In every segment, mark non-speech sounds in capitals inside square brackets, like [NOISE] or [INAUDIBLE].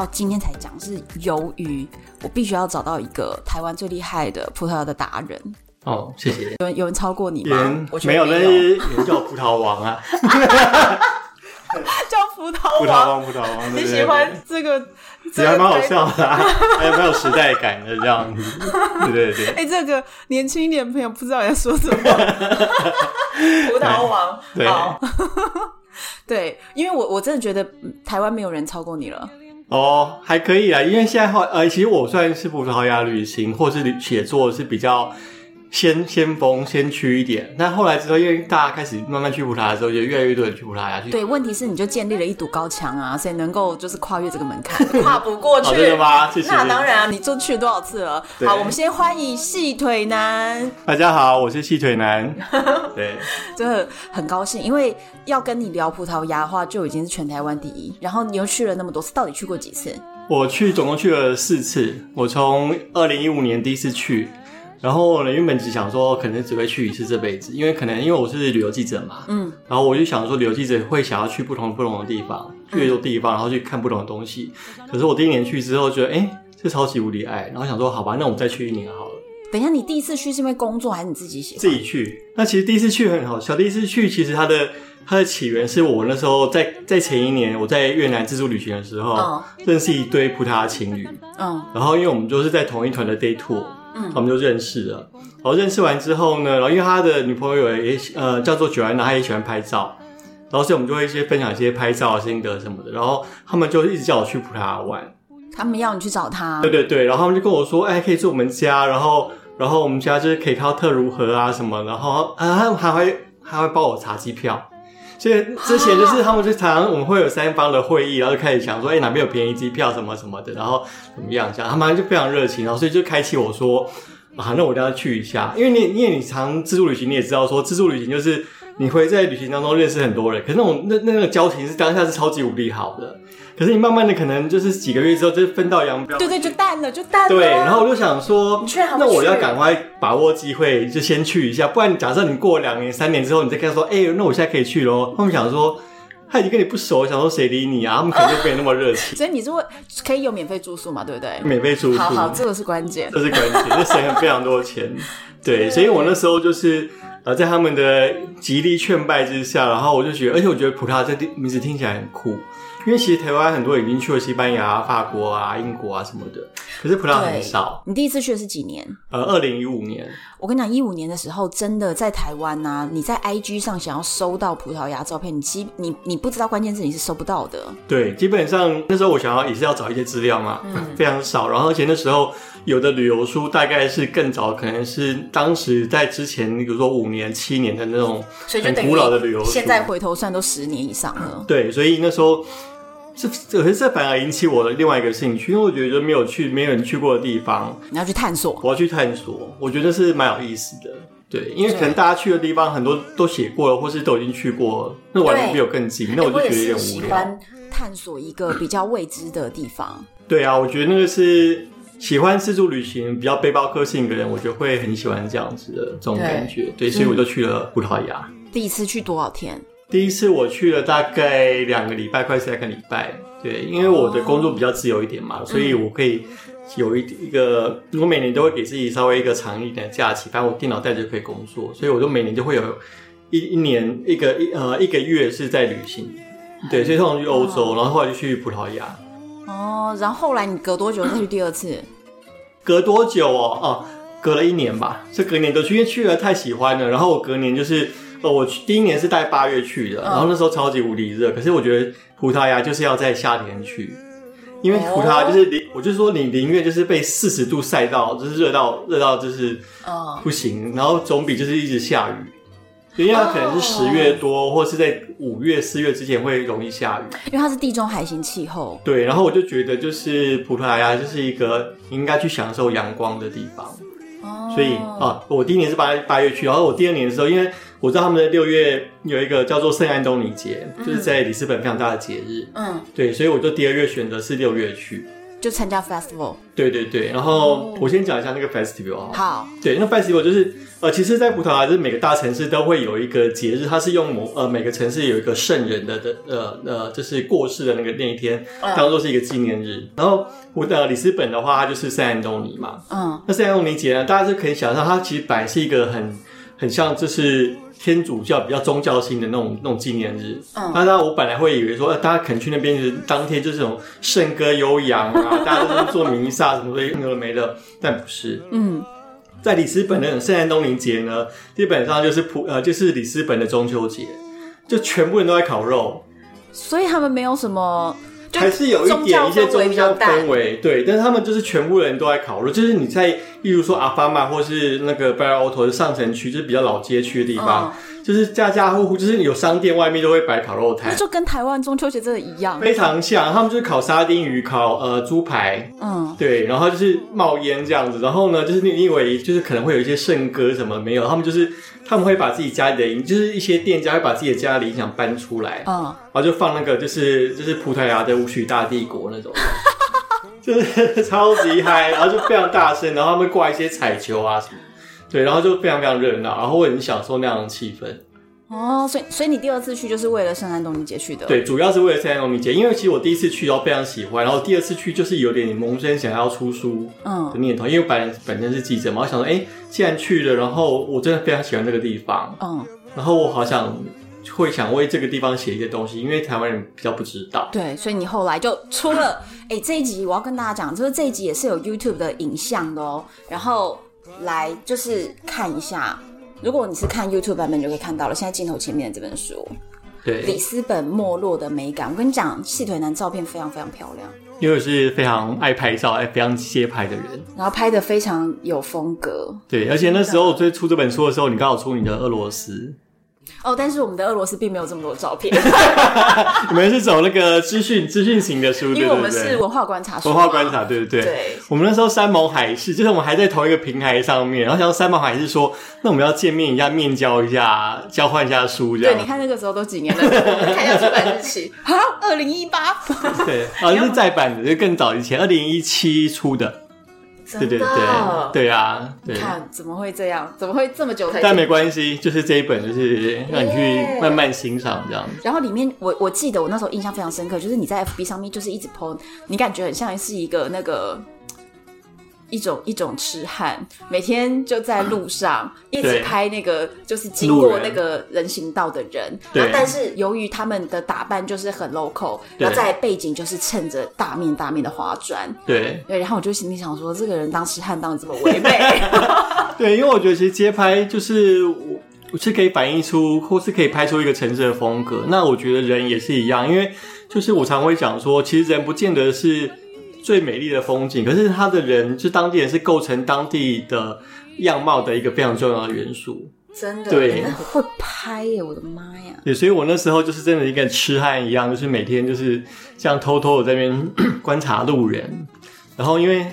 到今天才讲，是由于我必须要找到一个台湾最厉害的葡萄牙的达人。哦，谢谢。有人有人超过你吗？人我没有，那是人叫葡萄王啊。[LAUGHS] 叫葡萄王，葡萄王，葡萄王。你喜欢这个？这还蛮好笑的，还有没有时代感的这样子？对对对。[LAUGHS] 哎，这个年轻一点的朋友不知道在说什么。[LAUGHS] 葡萄王，好。对，因为我我真的觉得台湾没有人超过你了。哦，还可以啊，因为现在话呃，其实我算是葡萄牙旅行或是写作是比较。先先锋先驱一点，那后来之后，因为大家开始慢慢去葡萄牙之后，就越来越多人去葡萄牙去。对，问题是你就建立了一堵高墙啊，所以能够就是跨越这个门槛，[LAUGHS] 跨不过去。[LAUGHS] 好的吗？谢谢。那当然啊，你都去了多少次了？好，我们先欢迎细腿男。大家好，我是细腿男。[LAUGHS] 对，真的很高兴，因为要跟你聊葡萄牙的话，就已经是全台湾第一。然后你又去了那么多次，到底去过几次？我去总共去了四次。我从二零一五年第一次去。然后呢，原本只想说，可能只会去一次这辈子，因为可能因为我是旅游记者嘛，嗯，然后我就想说，旅游记者会想要去不同不同的地方，去越多地方，然后去看不同的东西。可是我第一年去之后，觉得哎，这超级无敌爱，然后想说，好吧，那我们再去一年好了。等一下，你第一次去是因为工作还是你自己喜欢？自己去。那其实第一次去很好笑，第一次去其实它的它的起源是我那时候在在前一年我在越南自助旅行的时候，嗯，认识一堆葡萄牙情侣，嗯，然后因为我们就是在同一团的 day tour。嗯，我们就认识了。然后认识完之后呢，然后因为他的女朋友也呃叫做九安娜，他也喜欢拍照，然后所以我们就会一些分享一些拍照心得什么的。然后他们就一直叫我去葡萄牙玩，他们要你去找他。对对对，然后他们就跟我说，哎，可以住我们家，然后然后我们家就是可以看到特如何啊什么，然后啊还还会还会帮我查机票。所以之前就是他们就常常我们会有三方的会议，然后就开始想说，哎，哪边有便宜机票什么什么的，然后怎么样这样，他们就非常热情，然后所以就开启我说，啊，那我一定要去一下，因为你因为你常自助旅行，你也知道说自助旅行就是你会在旅行当中认识很多人，可是那种那那个交情是当下是超级无敌好的。可是你慢慢的可能就是几个月之后就分道扬镳，对对，就淡了，就淡了。对，然后我就想说，那我要赶快把握机会，就先去一下，不然假设你过两年、三年之后，你再跟他说，哎、欸，那我现在可以去喽。他们想说，他已经跟你不熟，想说谁理你啊？他们可能就没那么热情。[LAUGHS] 所以你是会可以有免费住宿嘛？对不对？免费住宿，好好，这个是关键，这是关键，这省了非常多钱。[LAUGHS] 对，所以我那时候就是呃，在他们的极力劝败之下，然后我就觉得，而且我觉得葡萄牙这名字听起来很酷。因为其实台湾很多已经去了西班牙、法国啊、英国啊什么的，可是葡萄牙很少。你第一次去的是几年？呃，二零一五年。我跟你讲，一五年的时候，真的在台湾啊，你在 IG 上想要搜到葡萄牙照片，你基你你不知道关键字你是搜不到的。对，基本上那时候我想要也是要找一些资料嘛，嗯，[LAUGHS] 非常少。然后而且那时候有的旅游书大概是更早，可能是当时在之前，比如说五年、七年的那种很古老的旅游书。现在回头算都十年以上了。对，所以那时候。这可是这反而引起我的另外一个兴趣，因为我觉得没有去、没有人去过的地方，你要去探索。我要去探索，我觉得是蛮有意思的。对，因为可能大家去的地方很多都写过了，或是都已经去过了，那完全比我更近，那我就觉得有点无聊。喜欢探索一个比较未知的地方。对啊，我觉得那个是喜欢自助旅行、比较背包客性格人，我觉得会很喜欢这样子的这种感觉。对，对，所以我就去了葡萄牙。第一次去多少天？第一次我去了大概两个礼拜，快三个礼拜。对，因为我的工作比较自由一点嘛，所以我可以有一一个，我每年都会给自己稍微一个长一点的假期，反正我电脑带着就可以工作，所以我就每年就会有一一年一个一呃一个月是在旅行。对，所以通常去欧洲，然后后来就去葡萄牙。哦，然后后来你隔多久再去第二次？隔多久哦？哦，隔了一年吧，是隔年都去，因为去了太喜欢了，然后我隔年就是。哦，我去第一年是带八月去的，然后那时候超级无敌热，可是我觉得葡萄牙就是要在夏天去，因为葡萄牙就是宁，我就说你宁愿就是被四十度晒到，就是热到热到就是不行，然后总比就是一直下雨，因为它可能是十月多，或是在五月、四月之前会容易下雨，因为它是地中海型气候。对，然后我就觉得，就是葡萄牙就是一个应该去享受阳光的地方。哦，所以啊，我第一年是八八月去，然后我第二年的时候，因为我知道他们的六月有一个叫做圣安东尼节，嗯、就是在里斯本非常大的节日。嗯，对，所以我就第二月选择是六月去。就参加 festival，对对对，然后我先讲一下那个 festival 啊。好，对，那 festival 就是呃，其实，在葡萄牙就是每个大城市都会有一个节日，它是用某呃每个城市有一个圣人的的呃呃，就是过世的那个那一天，当做是一个纪念日。然后我的里斯本的话，它就是圣安东尼嘛。嗯，那圣安东尼节呢，大家就可以想象，它其实本来是一个很很像就是。天主教比较宗教性的那种那种纪念日，嗯，那那我本来会以为说，呃，大家可能去那边就是当天就是这种圣歌悠扬啊，[LAUGHS] 大家都是做弥撒什么的，有的没的，但不是，嗯，在里斯本的圣安东尼节呢，基本上就是普呃就是里斯本的中秋节，就全部人都在烤肉，所以他们没有什么。还是有一点一些宗教氛围，对，但是他们就是全部人都在烤肉，就是你在，例如说阿法玛或是那个贝尔奥托的上城区，就是比较老街区的地方，嗯、就是家家户户就是有商店外面都会摆烤肉摊，就跟台湾中秋节真的一样，非常像，他们就是烤沙丁鱼、烤呃猪排，嗯，对，然后就是冒烟这样子，然后呢，就是你以为就是可能会有一些圣歌什么没有，他们就是。他们会把自己家里的音，就是一些店家会把自己的家里音响搬出来，嗯，然后就放那个，就是就是葡萄牙的舞曲大帝国那种，[LAUGHS] 就是超级嗨，然后就非常大声，然后他们挂一些彩球啊什么，对，然后就非常非常热闹，然后我很享受那样的气氛。哦，所以所以你第二次去就是为了圣诞东尼节去的？对，主要是为了圣诞东尼节，因为其实我第一次去都非常喜欢，然后第二次去就是有点萌生想要出书的念头，嗯、因为我本本身是记者嘛，我想说，哎，既然去了，然后我真的非常喜欢这个地方，嗯，然后我好想会想为这个地方写一些东西，因为台湾人比较不知道。对，所以你后来就出了，[LAUGHS] 哎，这一集我要跟大家讲，就是这一集也是有 YouTube 的影像的哦，然后来就是看一下。如果你是看 YouTube 版本，你就可以看到了。现在镜头前面的这本书，对，里斯本没落的美感。我跟你讲，细腿男照片非常非常漂亮，因为我是非常爱拍照、爱非常街拍的人，然后拍的非常有风格。对，而且那时候我最出这本书的时候，你刚好出你的俄罗斯。哦，但是我们的俄罗斯并没有这么多照片。[LAUGHS] 你们是走那个资讯资讯型的书，因为我们是文化观察书。文化观察，对不对？对。我们那时候山盟海誓，就是我们还在同一个平台上面，然后想山盟海誓说，那我们要见面一下，面交一下，交换一下书，这样。对，你看那个时候都几年了，看一下出版日期，[LAUGHS] 好，二零一八。对，啊，就是再版的，就更早以前，二零一七出的。对对对对啊！对，看怎么会这样？怎么会这么久才？但没关系，就是这一本，就是让你去慢慢欣赏这样。然后里面，我我记得我那时候印象非常深刻，就是你在 FB 上面就是一直 po，你感觉很像是一个那个。一种一种痴汉，每天就在路上一直拍那个，就是经过那个人行道的人。对。但是由于他们的打扮就是很 local，然后在背景就是衬着大面大面的花砖。对。对。然后我就心里想说，这个人当痴汉当的这么唯美。[LAUGHS] 对，因为我觉得其实街拍就是我，我是可以反映出，或是可以拍出一个城市的风格。那我觉得人也是一样，因为就是我常会讲说，其实人不见得是。最美丽的风景，可是他的人，就当地人是构成当地的样貌的一个非常重要的元素。真的，对，会拍耶！我的妈呀！对，所以我那时候就是真的一个痴汉一样，就是每天就是这样偷偷的在那边 [CLEARS THROAT] 观察路人。然后因为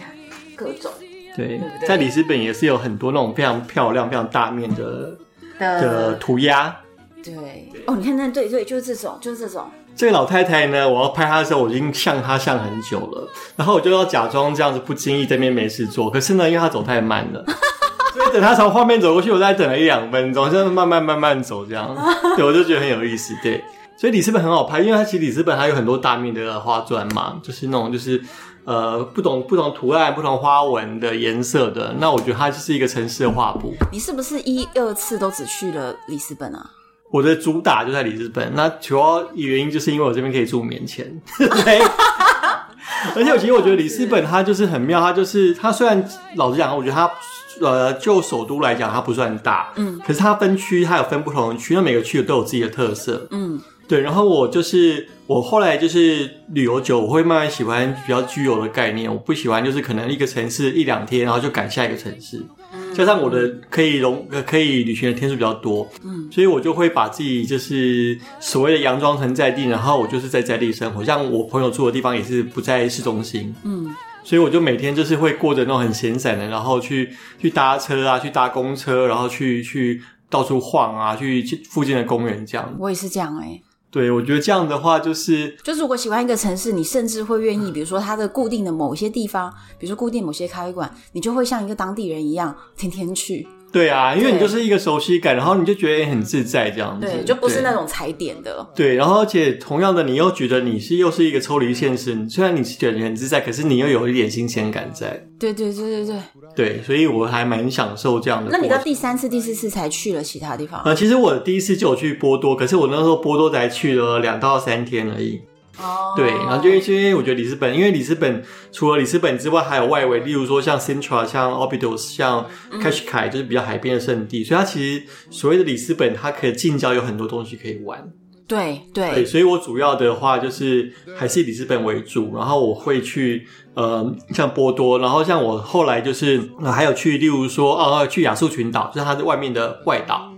各种对，对对，在里斯本也是有很多那种非常漂亮、非常大面的的涂鸦。对，哦，你看那对对，就是这种，就是这种。这个老太太呢，我要拍她的时候，我已经向她向很久了，然后我就要假装这样子不经意在那边没事做。可是呢，因为她走太慢了，[LAUGHS] 所以等她从画面走过去，我再等了一两分钟，就慢慢慢慢走这样。[LAUGHS] 对，我就觉得很有意思。对，所以里斯本很好拍，因为它其实里斯本它有很多大面的花砖嘛，就是那种就是呃不同不同图案、不同花纹的颜色的。那我觉得它就是一个城市的画布。你是不是一二次都只去了里斯本啊？我的主打就在里斯本，那主要原因就是因为我这边可以住免钱，[LAUGHS] 而且我其实我觉得里斯本它就是很妙，它就是它虽然老实讲，我觉得它呃就首都来讲它不算大，嗯，可是它分区它有分不同的区，那每个区都有自己的特色，嗯，对。然后我就是我后来就是旅游久，我会慢慢喜欢比较居游的概念，我不喜欢就是可能一个城市一两天，然后就赶下一个城市。加上我的可以容可以旅行的天数比较多，嗯，所以我就会把自己就是所谓的佯装成在地，然后我就是在在地生活。像我朋友住的地方也是不在市中心，嗯，所以我就每天就是会过着那种很闲散的，然后去去搭车啊，去搭公车，然后去去到处晃啊，去去附近的公园这样。我也是这样哎、欸。对，我觉得这样的话就是，就是如果喜欢一个城市，你甚至会愿意，比如说它的固定的某些地方，比如说固定某些咖啡馆，你就会像一个当地人一样，天天去。对啊，因为你就是一个熟悉感，然后你就觉得很自在这样子。对，就不是那种踩点的。对，然后而且同样的，你又觉得你是又是一个抽离现实，虽然你是觉得你很自在，可是你又有一点新鲜感在。对对对对对。对，所以我还蛮享受这样的。那你到第三次、第四次才去了其他地方？呃，其实我第一次就有去波多，可是我那时候波多才去了两到三天而已。哦，对，然后就因为我觉得里斯本，因为里斯本除了里斯本之外，还有外围，例如说像 Central、像 Obidos、像 c a s h k a i 就是比较海边的圣地，所以它其实所谓的里斯本，它可以近郊有很多东西可以玩。对对，对，所以我主要的话就是还是以里斯本为主，然后我会去呃像波多，然后像我后来就是、呃、还有去，例如说呃去亚速群岛，就是它的外面的外岛。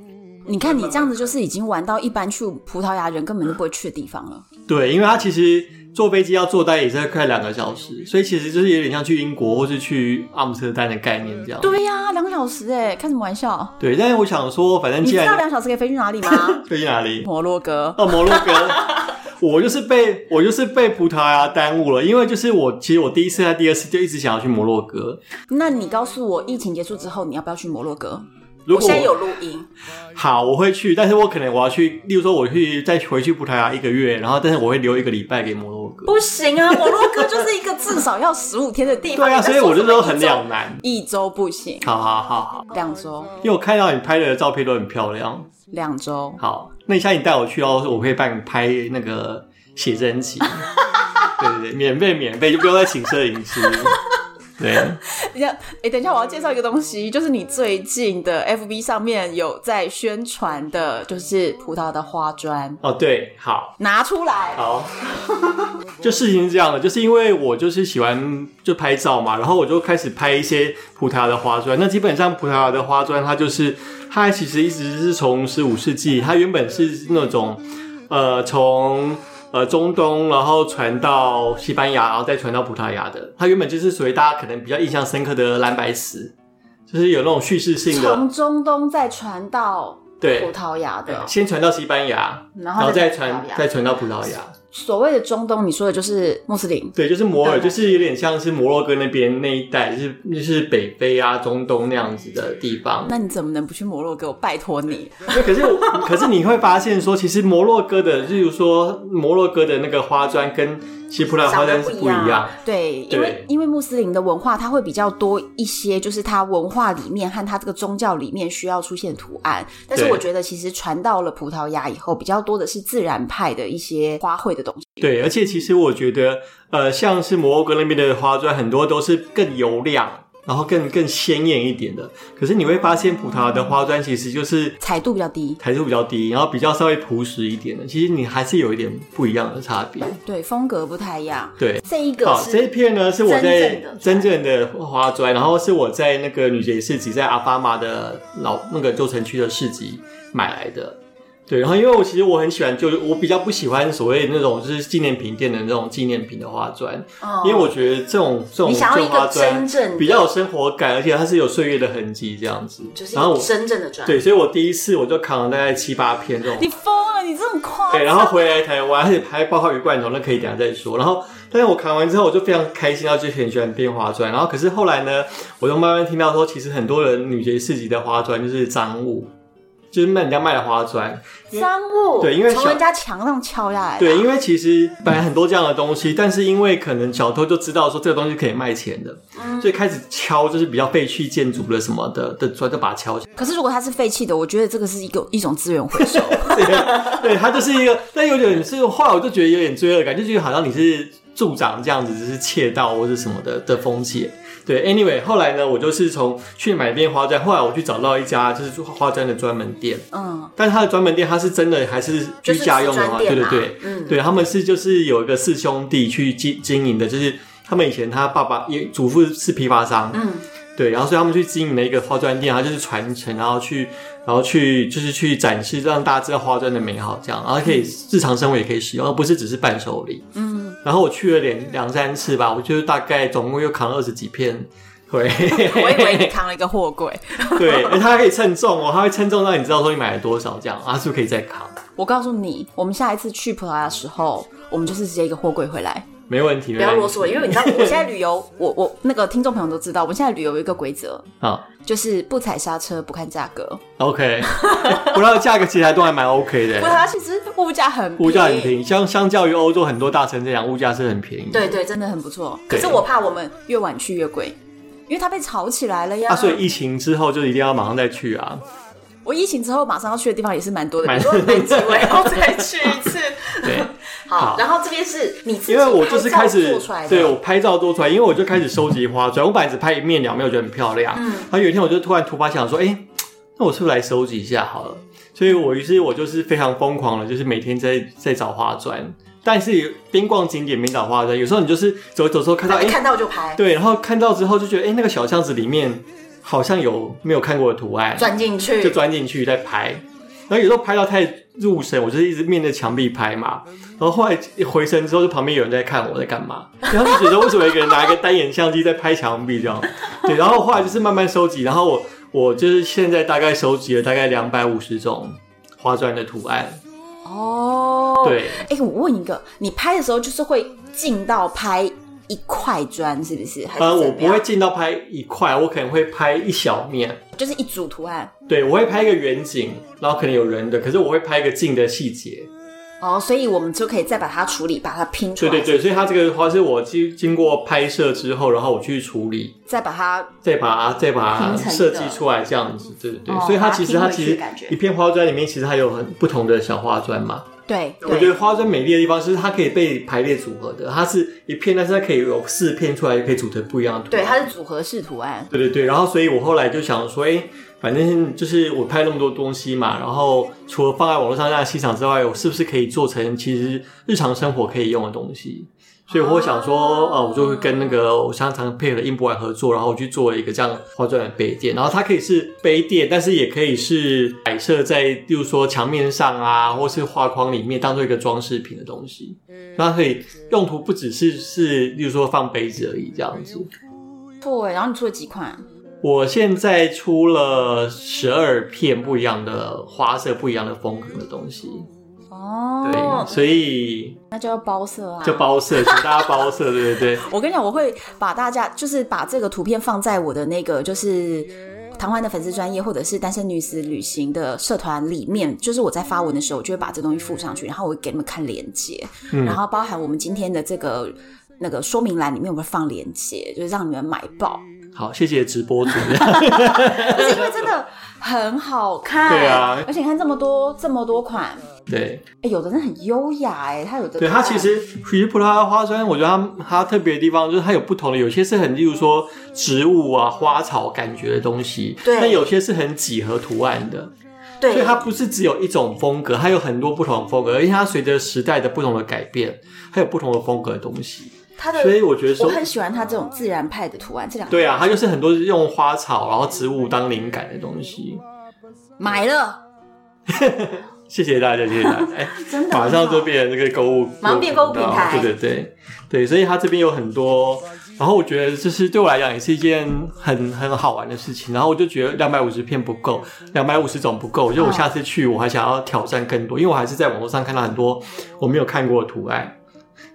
你看你这样子就是已经玩到一般去葡萄牙人根本就不会去的地方了。对，因为它其实坐飞机要坐大概也是快两个小时，所以其实就是有点像去英国或是去阿姆斯特丹的概念这样。对呀、啊，两个小时哎，开什么玩笑？对，但是我想说，反正既然你知道两小时可以飞去哪里吗？[LAUGHS] 飞去哪里？摩洛哥。哦，摩洛哥。[LAUGHS] 我就是被我就是被葡萄牙耽误了，因为就是我其实我第一次和第二次就一直想要去摩洛哥。那你告诉我，疫情结束之后你要不要去摩洛哥？如果我，我现在有录音，好，我会去，但是我可能我要去，例如说我去再回去葡萄牙一个月，然后但是我会留一个礼拜给摩洛哥。不行啊，[LAUGHS] 摩洛哥就是一个至少要十五天的地方。对啊，所以我就说很两难，一周不行。好好好好，两周，因为我看到你拍的照片都很漂亮。两周，好，那你下次你带我去哦，我可以帮你拍那个写真集。[LAUGHS] 对对对，免费免费，就不用再请摄影师。对，[LAUGHS] 等下，哎，等一下，我要介绍一个东西，就是你最近的 FB 上面有在宣传的，就是葡萄的花砖。哦，对，好，拿出来。好，[LAUGHS] 就事情是这样的，就是因为我就是喜欢就拍照嘛，然后我就开始拍一些葡萄牙的花砖。那基本上葡萄牙的花砖，它就是它其实一直是从十五世纪，它原本是那种呃从。呃，中东，然后传到西班牙，然后再传到葡萄牙的。它原本就是属于大家可能比较印象深刻的蓝白石，就是有那种叙事性的。从中东再传到对葡萄牙的，先传到西班牙，然后再传再传到葡萄牙。所谓的中东，你说的就是穆斯林，对，就是摩尔，就是有点像是摩洛哥那边那一带，就是就是北非啊、中东那样子的地方。那你怎么能不去摩洛哥？我拜托你。可是 [LAUGHS] 可是你会发现说，其实摩洛哥的，例如说摩洛哥的那个花砖跟。其实葡萄牙花旦是不一样，对，因为因为穆斯林的文化，它会比较多一些，就是它文化里面和它这个宗教里面需要出现图案。但是我觉得，其实传到了葡萄牙以后，比较多的是自然派的一些花卉的东西。对，而且其实我觉得，呃，像是摩洛哥那边的花砖，很多都是更油亮。然后更更鲜艳一点的，可是你会发现葡萄牙的花砖其实就是彩度比较低，彩度比较低，然后比较稍微朴实一点的，其实你还是有一点不一样的差别，对，风格不太一样。对，这一个好，这一片呢是我在真正的花砖，然后是我在那个女杰市集，在阿巴马的老那个旧城区的市集买来的。对，然后因为我其实我很喜欢，就是我比较不喜欢所谓那种就是纪念品店的那种纪念品的花砖，哦、因为我觉得这种这种旧花砖比较有生活感，而且它是有岁月的痕迹这样子。就是然后真正的砖。对，所以我第一次我就扛了大概七八片这种。你疯了，你这么夸张？对，然后回来台湾，而且还包括鱼罐头，那可以等下再说。然后，但是我扛完之后，我就非常开心，然后就很喜欢变花砖。然后，可是后来呢，我就慢慢听到说，其实很多人女杰市集的花砖就是赃物。就是卖人家卖的花砖，赃物。对，因为从人家墙上敲下来。对，因为其实本来很多这样的东西，但是因为可能小偷就知道说这个东西可以卖钱的，嗯、所以开始敲就是比较废弃建筑的什么的的砖，就把它敲起来。可是如果它是废弃的，我觉得这个是一个一种资源回收。[LAUGHS] 对，对，它就是一个，但有点是后来我就觉得有点罪恶感，就觉得好像你是助长这样子，只是窃盗或者什么的的风气。对，anyway，后来呢，我就是从去买一片花砖，后来我去找到一家就是花砖的专门店，嗯，但是他的专门店他是真的还是居家用的话，对对对，嗯，对，他们是就是有一个四兄弟去经经营的，就是他们以前他爸爸也祖父是批发商，嗯。对，然后所以他们去经营了一个花砖店，然后就是传承，然后去，然后去就是去展示，让大家知道花砖的美好，这样，然后可以日常生活也可以使用，而不是只是伴手礼。嗯，然后我去了两两三次吧，我就大概总共又扛了二十几片。回，[LAUGHS] 我以为你扛了一个货柜。[LAUGHS] 对，而它还可以称重哦，它会称重让你知道说你买了多少，这样啊，是不是可以再扛？我告诉你，我们下一次去葡萄牙的时候，我们就是直接一个货柜回来。没问题，不要啰嗦，因为你知道，[LAUGHS] 我现在旅游，我我那个听众朋友都知道，我们现在旅游有一个规则啊，就是不踩刹车，不看价格。OK，葡萄牙价格其实还都还蛮 OK 的。葡萄牙其实物价很物价很便宜，相相较于欧洲很多大城这样，物价是很便宜。对对，真的很不错。可是我怕我们越晚去越贵，因为它被炒起来了呀。啊，所以疫情之后就一定要马上再去啊。我疫情之后马上要去的地方也是蛮多的，比如说南极，我要再去一次。[LAUGHS] 对。好，然后这边是你自己因为我就是开始做出来，对我拍照做出来，因为我就开始收集花砖。我本来只拍一面两面，我觉得很漂亮。嗯，然后有一天我就突然突发想说，哎，那我是不是来收集一下好了？所以我于是我就是非常疯狂的，就是每天在在找花砖。但是边逛景点边找花砖，有时候你就是走走时候看到，哎，看到就拍。对，然后看到之后就觉得，哎，那个小巷子里面好像有没有看过的图案，钻进去就钻进去再拍。然后有时候拍到太入神，我就是一直面对墙壁拍嘛。然后后来一回神之后，就旁边有人在看我在干嘛，然后就觉得为什么一个人拿一个单眼相机在拍墙壁这样？对，然后后来就是慢慢收集，然后我我就是现在大概收集了大概两百五十种花砖的图案。哦，对。哎，我问一个，你拍的时候就是会近到拍？一块砖是不是？还是呃，我不会近到拍一块，我可能会拍一小面，就是一组图案。对，我会拍一个远景，然后可能有人的，可是我会拍一个近的细节。哦，所以我们就可以再把它处理，把它拼出来。对对对，所以它这个花是我经经过拍摄之后，然后我去处理，再把它再把它再把它设计出来这样子。对对对，哦、所以它其实它其实一片花砖里面其实还有很不同的小花砖嘛。对，我觉得花砖美丽的地方是它可以被排列组合的，它是一片，但是它可以有四片出来，可以组成不一样的图案。对，它是组合式图案。对对对，然后所以我后来就想说，哎，反正就是我拍那么多东西嘛，然后除了放在网络上让欣赏之外，我是不是可以做成其实日常生活可以用的东西？所以我想说，呃，我就会跟那个我常常配合的英博馆合作，然后我去做了一个这样花砖的杯垫，然后它可以是杯垫，但是也可以是摆设在，例如说墙面上啊，或是画框里面当做一个装饰品的东西。嗯，它可以用途不只是是，例如说放杯子而已这样子。对，然后你出了几款？我现在出了十二片不一样的花色、不一样的风格的东西。哦，对，所以那就要包色啊，就包色，请大家包色，对不对？[LAUGHS] 我跟你讲，我会把大家就是把这个图片放在我的那个就是唐欢的粉丝专业，或者是单身女子旅行的社团里面，就是我在发文的时候，我就会把这东西附上去，然后我会给你们看链接，嗯、然后包含我们今天的这个那个说明栏里面，我会放链接，就是让你们买爆。好，谢谢直播主，[LAUGHS] 不是因为真的很好看，对啊，而且你看这么多这么多款。对，哎，有的人很优雅，哎，它有的。对，它其实其实葡萄牙花砖，我觉得它它特别的地方就是它有不同的，有些是很，例如说植物啊、花草感觉的东西，对。但有些是很几何图案的，对。所以它不是只有一种风格，它有很多不同的风格，而且它随着时代的不同的改变，它有不同的风格的东西。它的，所以我觉得说，我很喜欢它这种自然派的图案，这两个对啊，它就是很多用花草然后植物当灵感的东西。买了。[LAUGHS] 谢谢大家，谢谢大家。哎，[LAUGHS] 真的，马上就变成那个购物，马上变购物平台。对对对对，所以它这边有很多，然后我觉得就是对我来讲也是一件很很好玩的事情。然后我就觉得两百五十片不够，两百五十种不够，就我下次去我还想要挑战更多，因为我还是在网络上看到很多我没有看过的图案。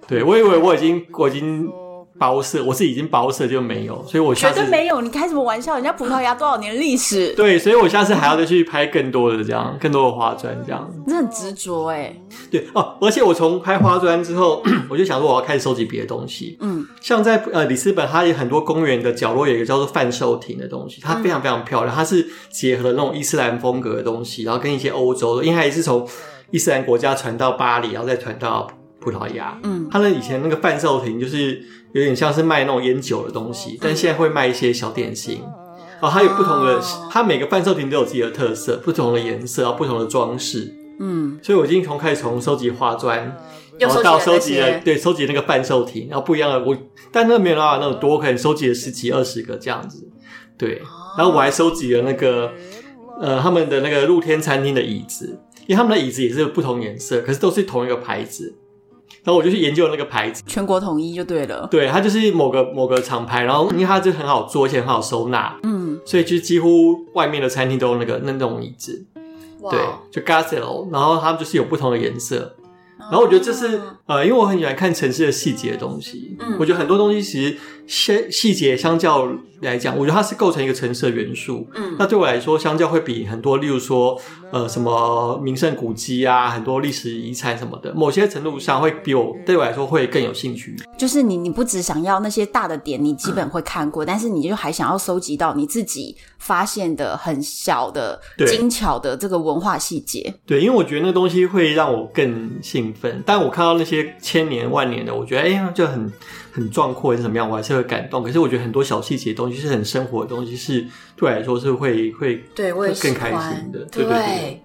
对，我以为我已经我已经。包色，我是已经包色就没有，所以我绝对没有。你开什么玩笑？人家葡萄牙多少年历史？对，所以我下次还要再去拍更多的这样，更多的花砖这样。你很执着哎。对哦，而且我从拍花砖之后，[CLEARS THROAT] 我就想说我要开始收集别的东西。嗯，像在呃里斯本，它有很多公园的角落有一个叫做贩售亭的东西，它非常非常漂亮，它是结合了那种伊斯兰风格的东西，然后跟一些欧洲的，因为它也是从伊斯兰国家传到巴黎，然后再传到葡萄牙。嗯，他的以前那个贩售亭就是。有点像是卖那种烟酒的东西，但现在会卖一些小点心。哦，它有不同的，它每个贩售亭都有自己的特色，不同的颜色啊，不同的装饰。嗯，所以我已经从开始从收集花砖，然后到收集了对收集那个半兽体，然后不一样的我，但那个没有办法那么多，可能收集了十几二十个这样子，对，然后我还收集了那个呃他们的那个露天餐厅的椅子，因为他们的椅子也是不同颜色，可是都是同一个牌子。然后我就去研究那个牌子，全国统一就对了。对，它就是某个某个厂牌，然后因为它就很好做，而且很好收纳，嗯，所以就几乎外面的餐厅都有那个那种椅子，哇。对，就 Gazelle，然后它们就是有不同的颜色。然后我觉得这是呃，因为我很喜欢看城市的细节的东西。嗯，我觉得很多东西其实细细节相较来讲，我觉得它是构成一个城市的元素。嗯，那对我来说，相较会比很多，例如说呃什么名胜古迹啊，很多历史遗产什么的，某些程度上会比我对我来说会更有兴趣。就是你你不只想要那些大的点，你基本会看过，嗯，但是你就还想要收集到你自己发现的很小的精巧的这个文化细节。对，因为我觉得那东西会让我更兴奋。但我看到那些千年万年的，我觉得哎呀就很很壮阔，还是怎么样，我还是会感动。可是我觉得很多小细节的东西是很生活的东西，是对我来说是会会对我也更开心的。对，对，对，对，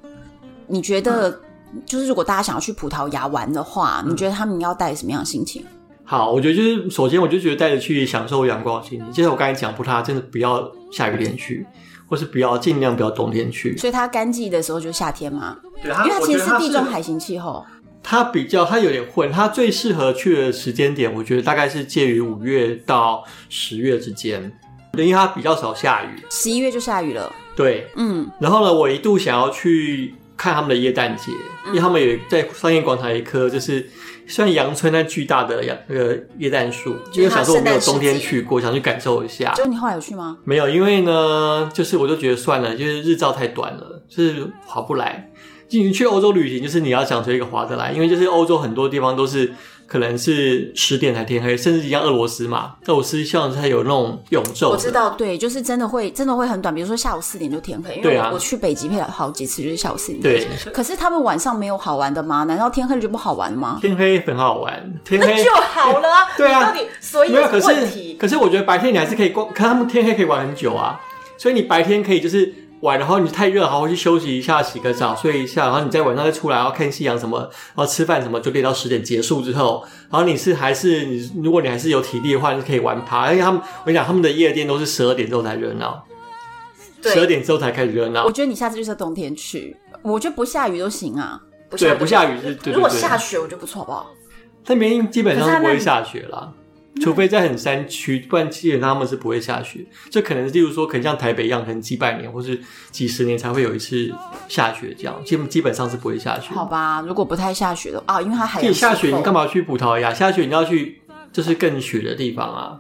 你觉得就是如果大家想要去葡萄牙玩的话，嗯、你觉得他们要带什么样的心情？好，我觉得就是首先我就觉得带着去享受阳光的心情。就是我刚才讲，葡萄牙真的不要下雨天去，或是不要尽量不要冬天去。所以它干季的时候就夏天嘛？对，因为它其实是地中海型气候。它比较，它有点混。它最适合去的时间点，我觉得大概是介于五月到十月之间，因为它比较少下雨。十一月就下雨了。对，嗯。然后呢，我一度想要去看他们的耶诞节，嗯、因为他们有在商业广场一棵就是像阳春那巨大的阳那个耶诞树，就想说我没有冬天去过，想去感受一下。就你后来有去吗？没有，因为呢，就是我就觉得算了，就是日照太短了，就是划不来。你去欧洲旅行，就是你要想出一个划得来，因为就是欧洲很多地方都是可能是十点才天黑，甚至像俄罗斯嘛，俄罗斯像它有那种永昼。我知道，对，就是真的会真的会很短，比如说下午四点就天黑。因为我，我去北极配了好几次，就是下午四点。对。可是他们晚上没有好玩的吗？难道天黑了就不好玩吗？天黑很好玩，天黑 [LAUGHS] 就好了啊。[LAUGHS] 对啊。到底所以没有可是可是我觉得白天你还是可以逛，可他们天黑可以玩很久啊，所以你白天可以就是。玩，然后你太热，好，好去休息一下，洗个澡，睡一下，然后你在晚上再出来，然后看夕阳什么，然后吃饭什么，就练到十点结束之后，然后你是还是你，如果你还是有体力的话，你可以玩趴。而且他们，我跟你讲，他们的夜店都是十二点之后才热闹，十二点之后才开始热闹。我觉得你下次就是冬天去，我觉得不下雨都行啊。不对，不下雨是。对对对，如果下雪，我觉得不错，好不好？那边基本上是不会下雪啦。除非在很山区，不然基本上他们是不会下雪。这可能，例如说，可能像台北一样，可能几百年或是几十年才会有一次下雪，这样基本基本上是不会下雪。好吧，如果不太下雪的啊，因为它海洋下雪，你干嘛去葡萄牙？下雪你要去就是更雪的地方啊。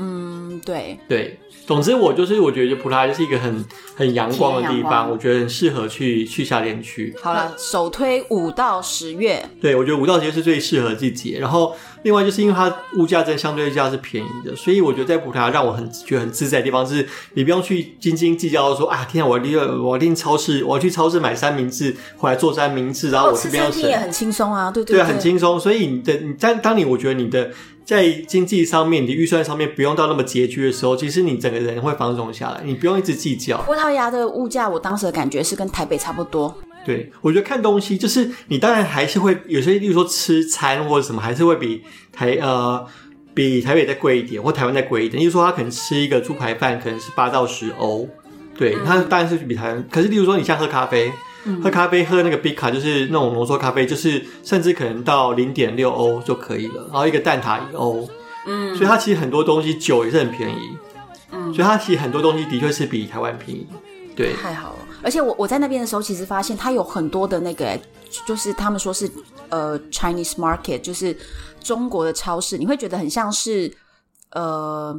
嗯，对对。总之，我就是我觉得葡萄牙就是一个很很阳光的地方，我觉得很适合去去夏天去。好了，首推五到十月。对，我觉得五到十月是最适合的季节。然后，另外就是因为它物价在相对价是便宜的，所以我觉得在葡萄牙让我很觉得很自在的地方是，你不用去斤斤计较说啊，天啊，我一定我一定超市，我要去超市买三明治回来做三明治，然后我这边要省，也很轻松啊，对对对，对，很轻松。所以你的你当当你我觉得你的。在经济上面，你的预算上面不用到那么拮据的时候，其实你整个人会放松下来，你不用一直计较。葡萄牙的物价，我当时的感觉是跟台北差不多。对，我觉得看东西就是你当然还是会有些，例如说吃餐或者什么，还是会比台呃比台北再贵一点，或台湾再贵一点。例如说，他可能吃一个猪排饭，可能是八到十欧，对，他当然是比台湾。可是，例如说你像喝咖啡。喝咖啡，喝那个比卡就是那种浓缩咖啡，就是甚至可能到零点六欧就可以了。然后一个蛋挞一欧，嗯，所以它其实很多东西酒也是很便宜，嗯，所以它其实很多东西的确是比台湾便宜。对，太好了。而且我我在那边的时候，其实发现它有很多的那个，就是他们说是呃 Chinese market，就是中国的超市，你会觉得很像是呃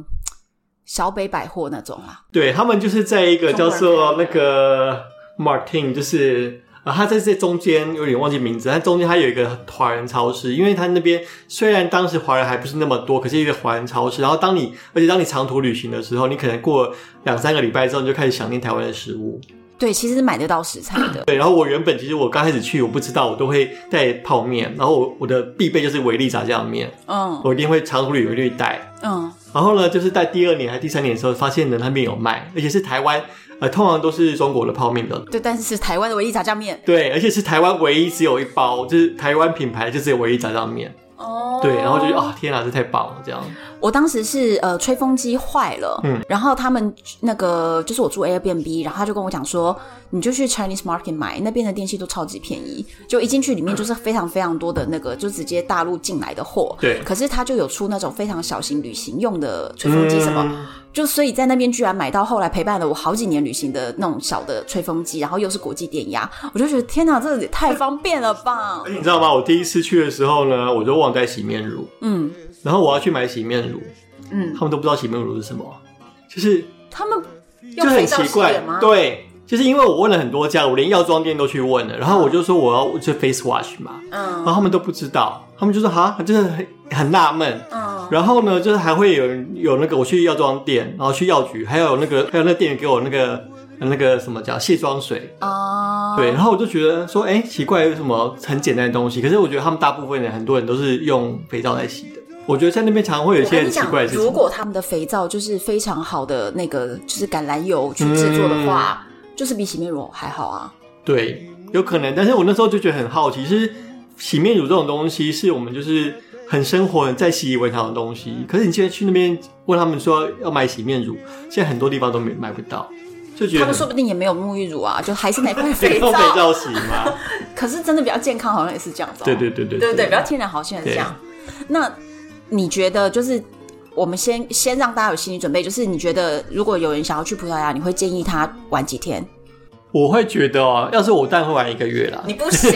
小北百货那种啊。对，他们就是在一个叫做那个。Martin 就是啊，他在这中间有点忘记名字，但中间他有一个华人超市，因为他那边虽然当时华人还不是那么多，可是一个华人超市。然后当你而且当你长途旅行的时候，你可能过两三个礼拜之后，你就开始想念台湾的食物。对，其实是买得到食材的。[COUGHS] 对，然后我原本其实我刚开始去，我不知道我都会带泡面，然后我我的必备就是维力炸酱面，嗯，我一定会长途旅游一定带，嗯。然后呢，就是在第二年还是第三年的时候，发现呢那边有卖，而且是台湾，呃，通常都是中国的泡面的。对，但是是台湾的唯一炸酱面。对，而且是台湾唯一只有一包，就是台湾品牌就只有唯一炸酱面。哦，对，然后就啊，天哪，这太棒了，这样。我当时是呃吹风机坏了，嗯，然后他们那个就是我住 Airbnb，然后他就跟我讲说，你就去 Chinese Market 买，那边的电器都超级便宜，就一进去里面就是非常非常多的那个，就直接大陆进来的货，对。可是他就有出那种非常小型旅行用的吹风机什么。嗯就所以，在那边居然买到后来陪伴了我好几年旅行的那种小的吹风机，然后又是国际电压，我就觉得天哪，这也太方便了吧！你知道吗？我第一次去的时候呢，我就忘带洗面乳，嗯，然后我要去买洗面乳，嗯，他们都不知道洗面乳是什么，就是他们就很奇怪，对，就是因为我问了很多家，我连药妆店都去问了，然后我就说我要就 face wash 嘛，嗯，然后他们都不知道，他们就说哈，真的很很纳闷，嗯。然后呢，就是还会有有那个我去药妆店，然后去药局，还有那个还有那个店员给我那个那个什么叫卸妆水啊，对，然后我就觉得说，哎，奇怪，有什么很简单的东西？可是我觉得他们大部分人很多人都是用肥皂来洗的。我觉得在那边常常会有一些很奇怪的事情。如果他们的肥皂就是非常好的那个就是橄榄油去制作的话，嗯、就是比洗面乳还好啊。对，有可能。但是我那时候就觉得很好奇，其实洗面乳这种东西是我们就是。很生活、很在习以为常的东西，可是你现在去那边问他们说要买洗面乳，现在很多地方都没买不到，就觉得他们说不定也没有沐浴乳啊，就还是那块肥皂。[LAUGHS] 肥皂洗吗？[LAUGHS] 可是真的比较健康，好像也是这样子、喔。对对对对，对对对，比较天然，好像是这样。那你觉得，就是我们先先让大家有心理准备，就是你觉得如果有人想要去葡萄牙，你会建议他玩几天？我会觉得哦，要是我当然会玩一个月啦。你不行，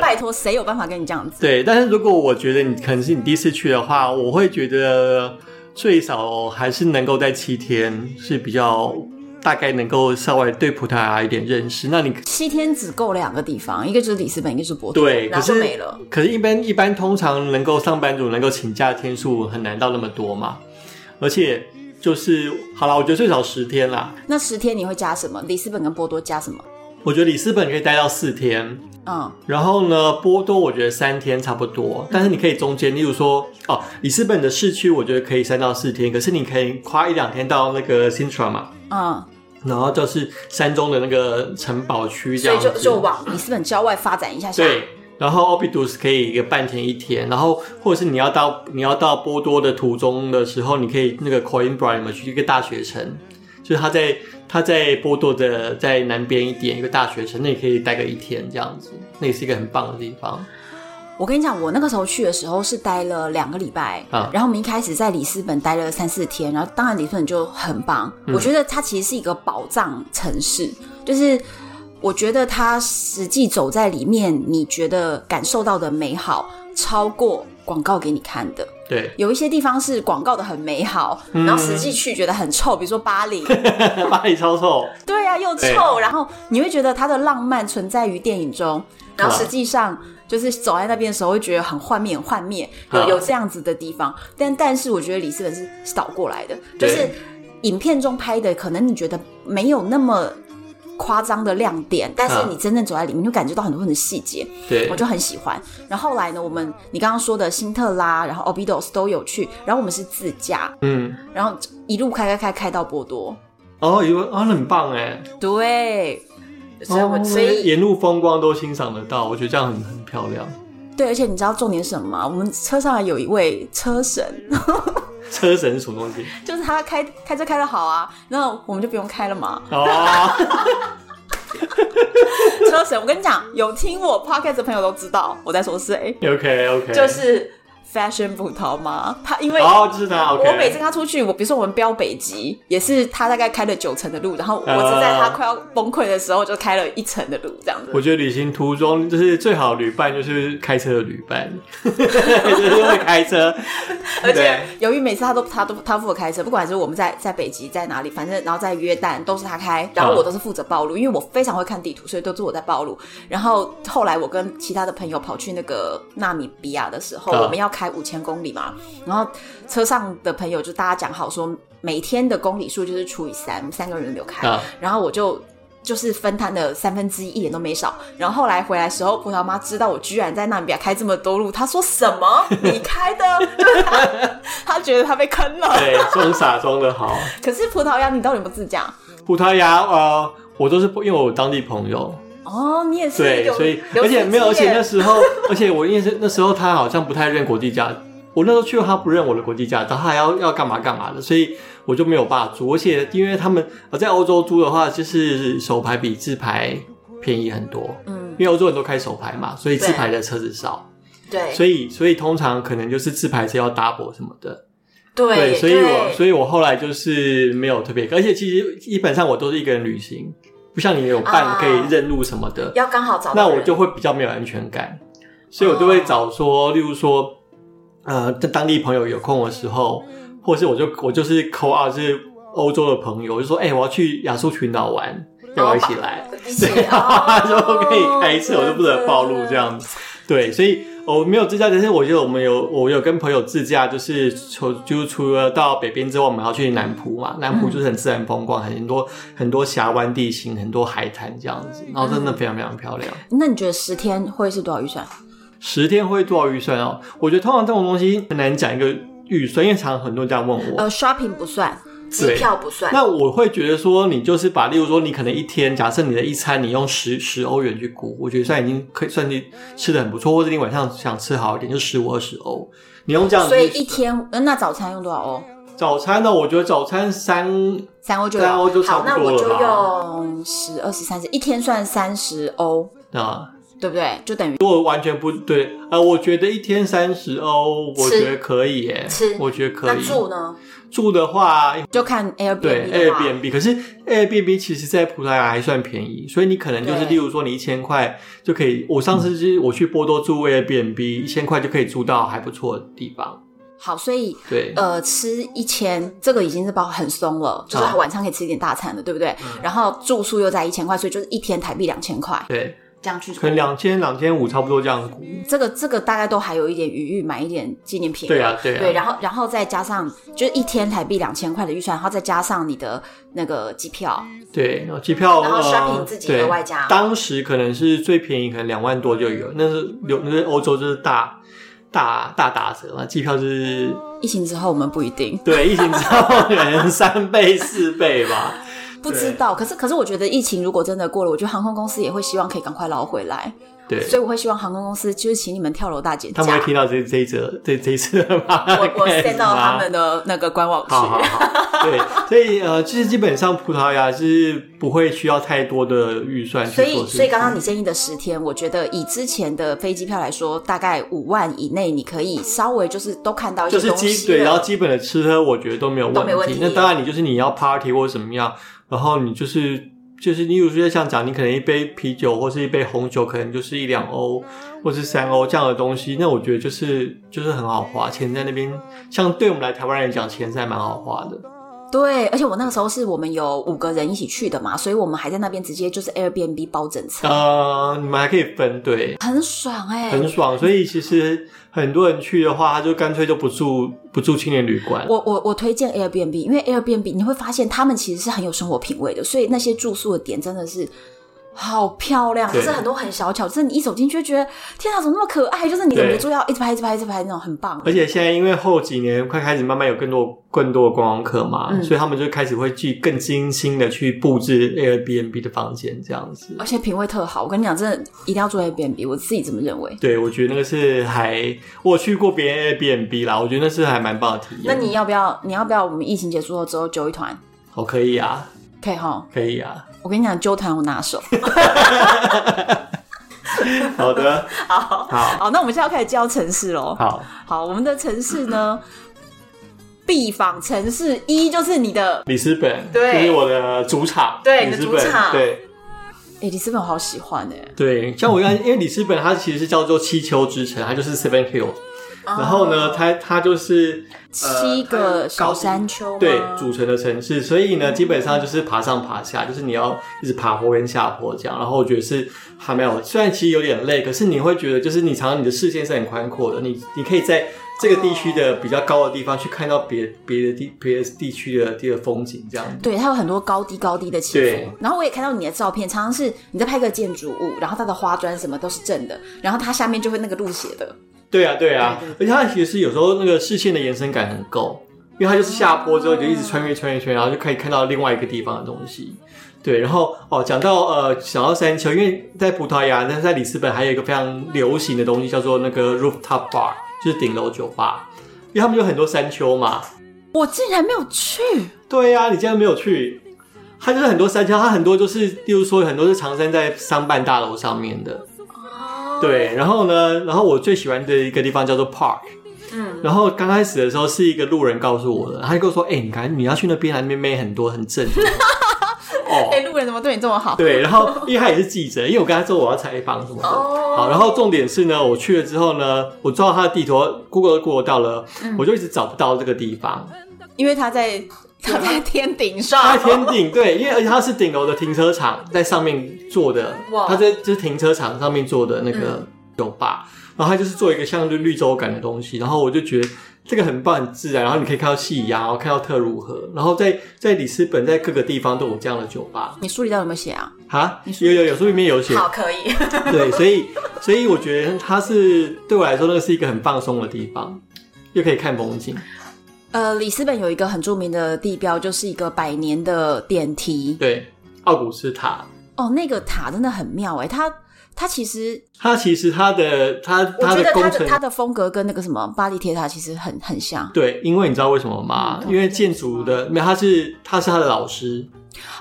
拜托，谁有办法跟你这样子？对，但是如果我觉得你可能是你第一次去的话，我会觉得最少还是能够在七天是比较大概能够稍微对葡萄牙一点认识。那你七天只够两个地方，一个就是里斯本，一个是波多，对，然后就没了。可是，一般一般通常能够上班族能够请假的天数很难到那么多嘛，而且。就是好了，我觉得最少十天啦。那十天你会加什么？里斯本跟波多加什么？我觉得里斯本可以待到四天，嗯，然后呢，波多我觉得三天差不多。但是你可以中间，例如说，哦，里斯本的市区我觉得可以三到四天，可是你可以跨一两天到那个 Sintra 嘛，嗯，然后就是山中的那个城堡区这样，所以就就往里斯本郊外发展一下下。对。然后 Obidus 可以一个半天一天，然后或者是你要到你要到波多的途中的时候，你可以那个 Coimbra 去一个大学城，就是他在他在波多的在南边一点一个大学城，那你可以待个一天这样子，那也是一个很棒的地方。我跟你讲，我那个时候去的时候是待了两个礼拜，啊，然后我们一开始在里斯本待了三四天，然后当然里斯本就很棒，嗯，我觉得它其实是一个宝藏城市，就是。我觉得他实际走在里面，你觉得感受到的美好超过广告给你看的。对，有一些地方是广告的很美好，嗯、然后实际去觉得很臭，比如说巴黎，[LAUGHS] 巴黎超臭。对啊，又臭，然后你会觉得它的浪漫存在于电影中，然后实际上就是走在那边的时候会觉得很幻灭，很幻灭，有有这样子的地方。但但是我觉得里斯本是倒过来的，就是影片中拍的，可能你觉得没有那么。夸张的亮点，但是你真正走在里面，啊、就感觉到很多很多细节，对，我就很喜欢。然后后来呢，我们你刚刚说的辛特拉，然后 Obidos 都有去，然后我们是自驾，嗯，然后一路开开开开到波多，哦，一路啊，很棒哎，对，所以我、哦、所以沿路风光都欣赏得到，我觉得这样很很漂亮。对，而且你知道重点是什么吗？我们车上还有一位车神。车神是什么东西？就是他开开车开的好啊，那我们就不用开了嘛。哦，[LAUGHS] 车神，我跟你讲，有听我 podcast 的朋友都知道我在说谁。OK OK，就是。Fashion 葡萄吗？他因为哦，就是.我每次跟他出去，我比如说我们飙北极，也是他大概开了九成的路，然后我是在他快要崩溃的时候就开了一层的路，这样子。我觉得旅行途中就是最好旅伴，就是开车的旅伴，[LAUGHS] 就是会开车。[LAUGHS] 而且由于每次他都他都他负责开车，不管是我们在在北极在哪里，反正然后在约旦都是他开，然后我都是负责暴露，因为我非常会看地图，所以都是我在暴露。然后后来我跟其他的朋友跑去那个纳米比亚的时候，我们要开。开五千公里嘛，然后车上的朋友就大家讲好说，每天的公里数就是除以三，三个人都没有开，啊、然后我就就是分摊的三分之一，一点都没少。然后后来回来的时候，葡萄妈知道我居然在那边开这么多路，她说什么？你开的？[LAUGHS] 她觉得她被坑了。对，[LAUGHS] 装傻装的好。可是葡萄牙，你到底有没有自驾？葡萄牙，呃，我都是因为我有当地朋友。哦，你也是。对，所以而且没有，而且那时候，而且我因为是那时候他好像不太认国际驾，我那时候去他不认我的国际驾照，他还要要干嘛干嘛的，所以。我就没有办法租，而且因为他们呃在欧洲租的话，就是手牌比自牌便宜很多。嗯，因为欧洲人都开手牌嘛，所以自牌的车子少。对，所以所以通常可能就是自牌车要 double 什么的。对，对，所以我所以我后来就是没有特别，而且其实基本上我都是一个人旅行，不像你有伴可以认路什么的。要刚好找，那我就会比较没有安全感，所以我就会找说，例如说，呃，在当地朋友有空的时候。或者是我就我就是 call 是欧洲的朋友，我就说哎、欸，我要去亚速群岛玩，要不要一起来？[LAUGHS] 对，他 [LAUGHS] 说可以开车，我就不能暴露这样子。对，所以我没有自驾，但是我觉得我们有我有跟朋友自驾，就是除就是除了到北边之外，我们要去南浦嘛。南浦就是很自然风光，很多很多峡湾地形，很多海滩这样子，然后真的非常非常漂亮。那你觉得十天会是多少预算？十天会多少预算哦？我觉得通常这种东西很难讲一个。预算，因为常很多人这样问我，呃，shopping 不算，机票不算。那我会觉得说，你就是把，例如说，你可能一天，假设你的一餐，你用十十欧元去估，我觉得算已经可以算你吃的很不错，或者你晚上想吃好一点，就十五二十欧。你用这样子，所以一天，那早餐用多少欧？早餐呢？我觉得早餐三三欧就三欧就差不多了。好，那我就用十二十三十，一天算三十欧啊。对不对？就等于如果完全不对，呃，我觉得一天三十欧，我觉得可以耶。吃，我觉得可以。那住呢？住的话就看 Airbnb。对，Airbnb。可是 Airbnb 其实在葡萄牙还算便宜，所以你可能就是，例如说你一千块就可以。我上次是我去波多住 Airbnb，一千块就可以住到还不错的地方。好，所以对，呃，吃一千，这个已经是包很松了，就是晚上可以吃一点大餐的，对不对？然后住宿又在一千块，所以就是一天台币两千块。对。这样去，可能两千两千五差不多这样子。这个这个大概都还有一点余裕，买一点纪念品。对啊，对啊。对，然后然后再加上就是一天台币两千块的预算，然后再加上你的那个机票。对，然后机票，然后 shopping 自己额外加。当时可能是最便宜，可能两万多就有。那是有那是欧洲就是大大大打折嘛，机票是。疫情之后我们不一定。对，疫情之后可能三倍四倍吧。不知道，可是可是，我觉得疫情如果真的过了，我觉得航空公司也会希望可以赶快捞回来。对，所以我会希望航空公司就是请你们跳楼大减价。他们会听到这这一则这这一次吗？我我 [LAUGHS] send 到他们的那个官网去。好好好。对，所以呃，其实基本上葡萄牙是不会需要太多的预算去。所以所以刚刚你建议的十天，我觉得以之前的飞机票来说，大概五万以内，你可以稍微就是都看到一些东西。就是基对，然后基本的吃喝，我觉得都没有问题。都没问题。那当然，你就是你要 party 或者怎么样。然后你就是就是，你有时候像讲，你可能一杯啤酒或是一杯红酒，可能就是一两欧或是三欧这样的东西。那我觉得就是就是很好花钱在那边，像对我们来台湾人讲，钱是还蛮好花的。对，而且我那个时候是我们有五个人一起去的嘛，所以我们还在那边直接就是 Airbnb 包整层。呃，你们还可以分，对，很爽哎、欸，很爽。所以其实很多人去的话，他就干脆就不住不住青年旅馆。我我我推荐 Airbnb，因为 Airbnb 你会发现他们其实是很有生活品味的，所以那些住宿的点真的是。好漂亮，就是很多很小巧，就是你一走进去就觉得天啊，怎么那么可爱？就是你忍不住要一直拍、一直拍、一直拍那种，很棒。而且现在因为后几年快开始慢慢有更多更多的观光客嘛，嗯、所以他们就开始会去更精心的去布置 Airbnb 的房间这样子，而且品味特好。我跟你讲，真的一定要做 Airbnb，我自己这么认为。对，我觉得那个是还我去过别人 Airbnb 啦，我觉得那是还蛮棒的体验。那你要不要？你要不要？我们疫情结束了之后揪一团？好，可以啊，可以哈，可以啊。我跟你讲，揪团我拿手。好的，[LAUGHS] 好好好，那我们现在要开始教城市喽。好好，我们的城市呢，必访城市一就是你的里斯本，对，就是我的主场，对，你的主场，对。哎，里斯本我好喜欢哎。对，像我一样，因为里斯本它其实是叫做七丘之城，它就是 Seven Hill。然后呢，它它就是七个小山丘，对组成的城市，所以呢，基本上就是爬上爬下，就是你要一直爬坡跟下坡这样。然后我觉得是还没有，虽然其实有点累，可是你会觉得就是你常常你的视线是很宽阔的，你你可以在。这个地区的比较高的地方，去看到别别的地别的地区的这个风景，这样。对，它有很多高低高低的起伏。然后我也看到你的照片，常常是你在拍个建筑物，然后它的花砖什么都是正的，然后它下面就会那个路斜的。对啊，对啊，而且它其实有时候那个视线的延伸感很够，因为它就是下坡之后就一直穿越穿越穿越，然后就可以看到另外一个地方的东西。对，然后哦，讲到呃，讲到山丘，因为在葡萄牙，但是在里斯本还有一个非常流行的东西，叫做那个 rooftop bar。就是顶楼酒吧，因为他们有很多山丘嘛。我竟然没有去。对呀、啊，你竟然没有去。它就是很多山丘，它很多就是，例如说很多是藏身在商办大楼上面的。哦。对，然后呢，然后我最喜欢的一个地方叫做 Park。嗯。然后刚开始的时候是一个路人告诉我的，他就跟我说：“哎、欸，你看你要去那边，那边妹很多，很正。” [LAUGHS] 哦，哎，路人怎么对你这么好？对，然后因为他也是记者，因为我跟他说我要采访什么的。哦。好，然后重点是呢，我去了之后呢，我照他的地图，Google Google 到了，嗯、我就一直找不到这个地方，因为他在他在天顶上。他在天顶，对，因为而且他是顶楼的停车场，在上面做的。哇。他在就是停车场上面做的那个酒吧，嗯、然后它就是做一个像绿绿洲感的东西，然后我就觉得。这个很棒，很自然，然后你可以看到夕阳，然后看到特鲁河，然后在在里斯本，在各个地方都有这样的酒吧。你书里头有没有写啊？哈，有有有，书里面有写。好，可以。对，所以所以我觉得它是对我来说，那个是一个很放松的地方，又可以看风景。呃，里斯本有一个很著名的地标，就是一个百年的电梯。对，奥古斯塔。哦，那个塔真的很妙哎，它。它其实，它其实它的它它的工程，它的风格跟那个什么巴黎铁塔其实很很像。对，因为你知道为什么吗？嗯、因为建筑的没有，他是他是他的老师。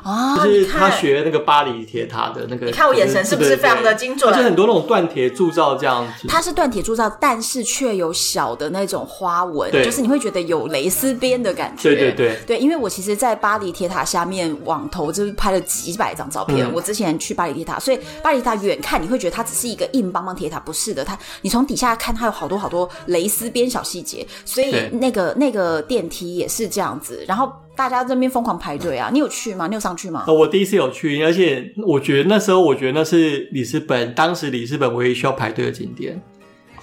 啊，就是他学那个巴黎铁塔的那个，你看我眼神是不是非常的精准？而且很多那种锻铁铸造这样子，它是锻铁铸造，但是却有小的那种花纹，就是你会觉得有蕾丝边的感觉。对对对对，因为我其实，在巴黎铁塔下面网头就是拍了几百张照片。我之前去巴黎铁塔，所以巴黎铁塔远看你会觉得它只是一个硬邦邦铁塔，不是的，它你从底下看它有好多好多蕾丝边小细节，所以那个那个电梯也是这样子，然后。大家这边疯狂排队啊！你有去吗？你有上去吗？呃我第一次有去，而且我觉得那时候，我觉得那是里斯本当时里斯本唯一需要排队的景点。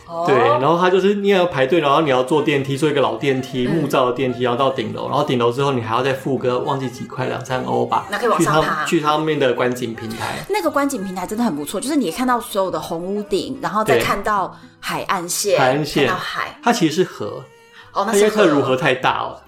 哦。对，然后他就是你要排队，然后你要坐电梯，坐一个老电梯，木造的电梯，然后到顶楼，然后顶楼之后你还要再付个忘记几块两三欧吧。那可以往上爬。去他们的观景平台。那个观景平台真的很不错，就是你看到所有的红屋顶，然后再看到海岸线，海岸线，看到海。它其实是河。哦，那是河。因为特鲁河太大了。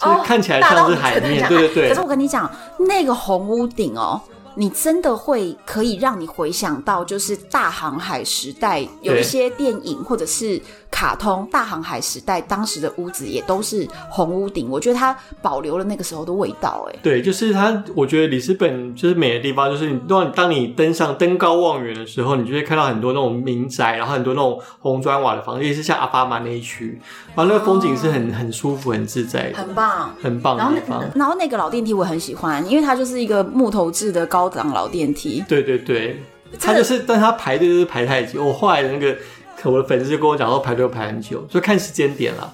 就是看起来像是海面，对对对。可是我跟你讲，那个红屋顶哦。你真的会可以让你回想到，就是大航海时代有一些电影或者是卡通，大航海时代当时的屋子也都是红屋顶，我觉得它保留了那个时候的味道。哎，对，就是它，我觉得里斯本就是美的地方，就是你当当你登上登高望远的时候，你就会看到很多那种民宅，然后很多那种红砖瓦的房子，也是像阿巴马那一区，然后那个风景是很很舒服、很自在的，很棒，很棒的地方。然后，然后那个老电梯我很喜欢，因为它就是一个木头制的高。高档老电梯，对对对，他就是，但他排队就是排太久。我后来的那个我的粉丝就跟我讲说，排队排很久，所以看时间点了。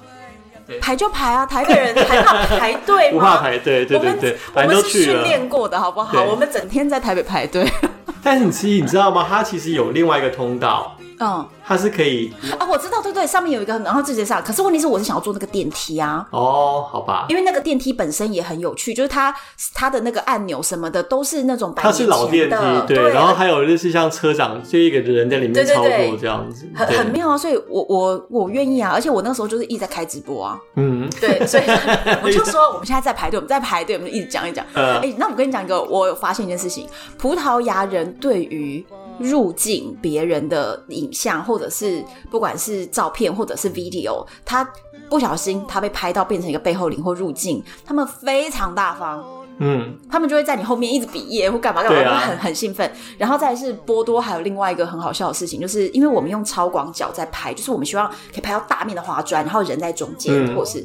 排就排啊，台北人 [LAUGHS] 还怕排队吗？不怕排队，对对对，我们是训练过的，好不好？我们整天在台北排队。[LAUGHS] 但是你其实你知道吗？它其实有另外一个通道。嗯，它是可以啊，我知道，对对，上面有一个，然后直接上。可是问题是，我是想要坐那个电梯啊。哦，好吧。因为那个电梯本身也很有趣，就是它它的那个按钮什么的都是那种。它是老电梯，对。然后还有就是像车长就一个人在里面操作这样子，很很妙啊。所以我我我愿意啊，而且我那时候就是一直在开直播啊。嗯，对，所以 [LAUGHS] 我就说我们现在在排队，我们在排队，我们就一直讲一讲。[LAUGHS] 哎，那我跟你讲一个，我有发现一件事情，葡萄牙人对于。入境别人的影像，或或者是不管是照片，或者是 video，他不小心他被拍到变成一个背后灵或入境，他们非常大方，嗯，他们就会在你后面一直比耶或干嘛干嘛，很很兴奋。然后再来是波多，还有另外一个很好笑的事情，就是因为我们用超广角在拍，就是我们希望可以拍到大面的花砖，然后人在中间，嗯、或者是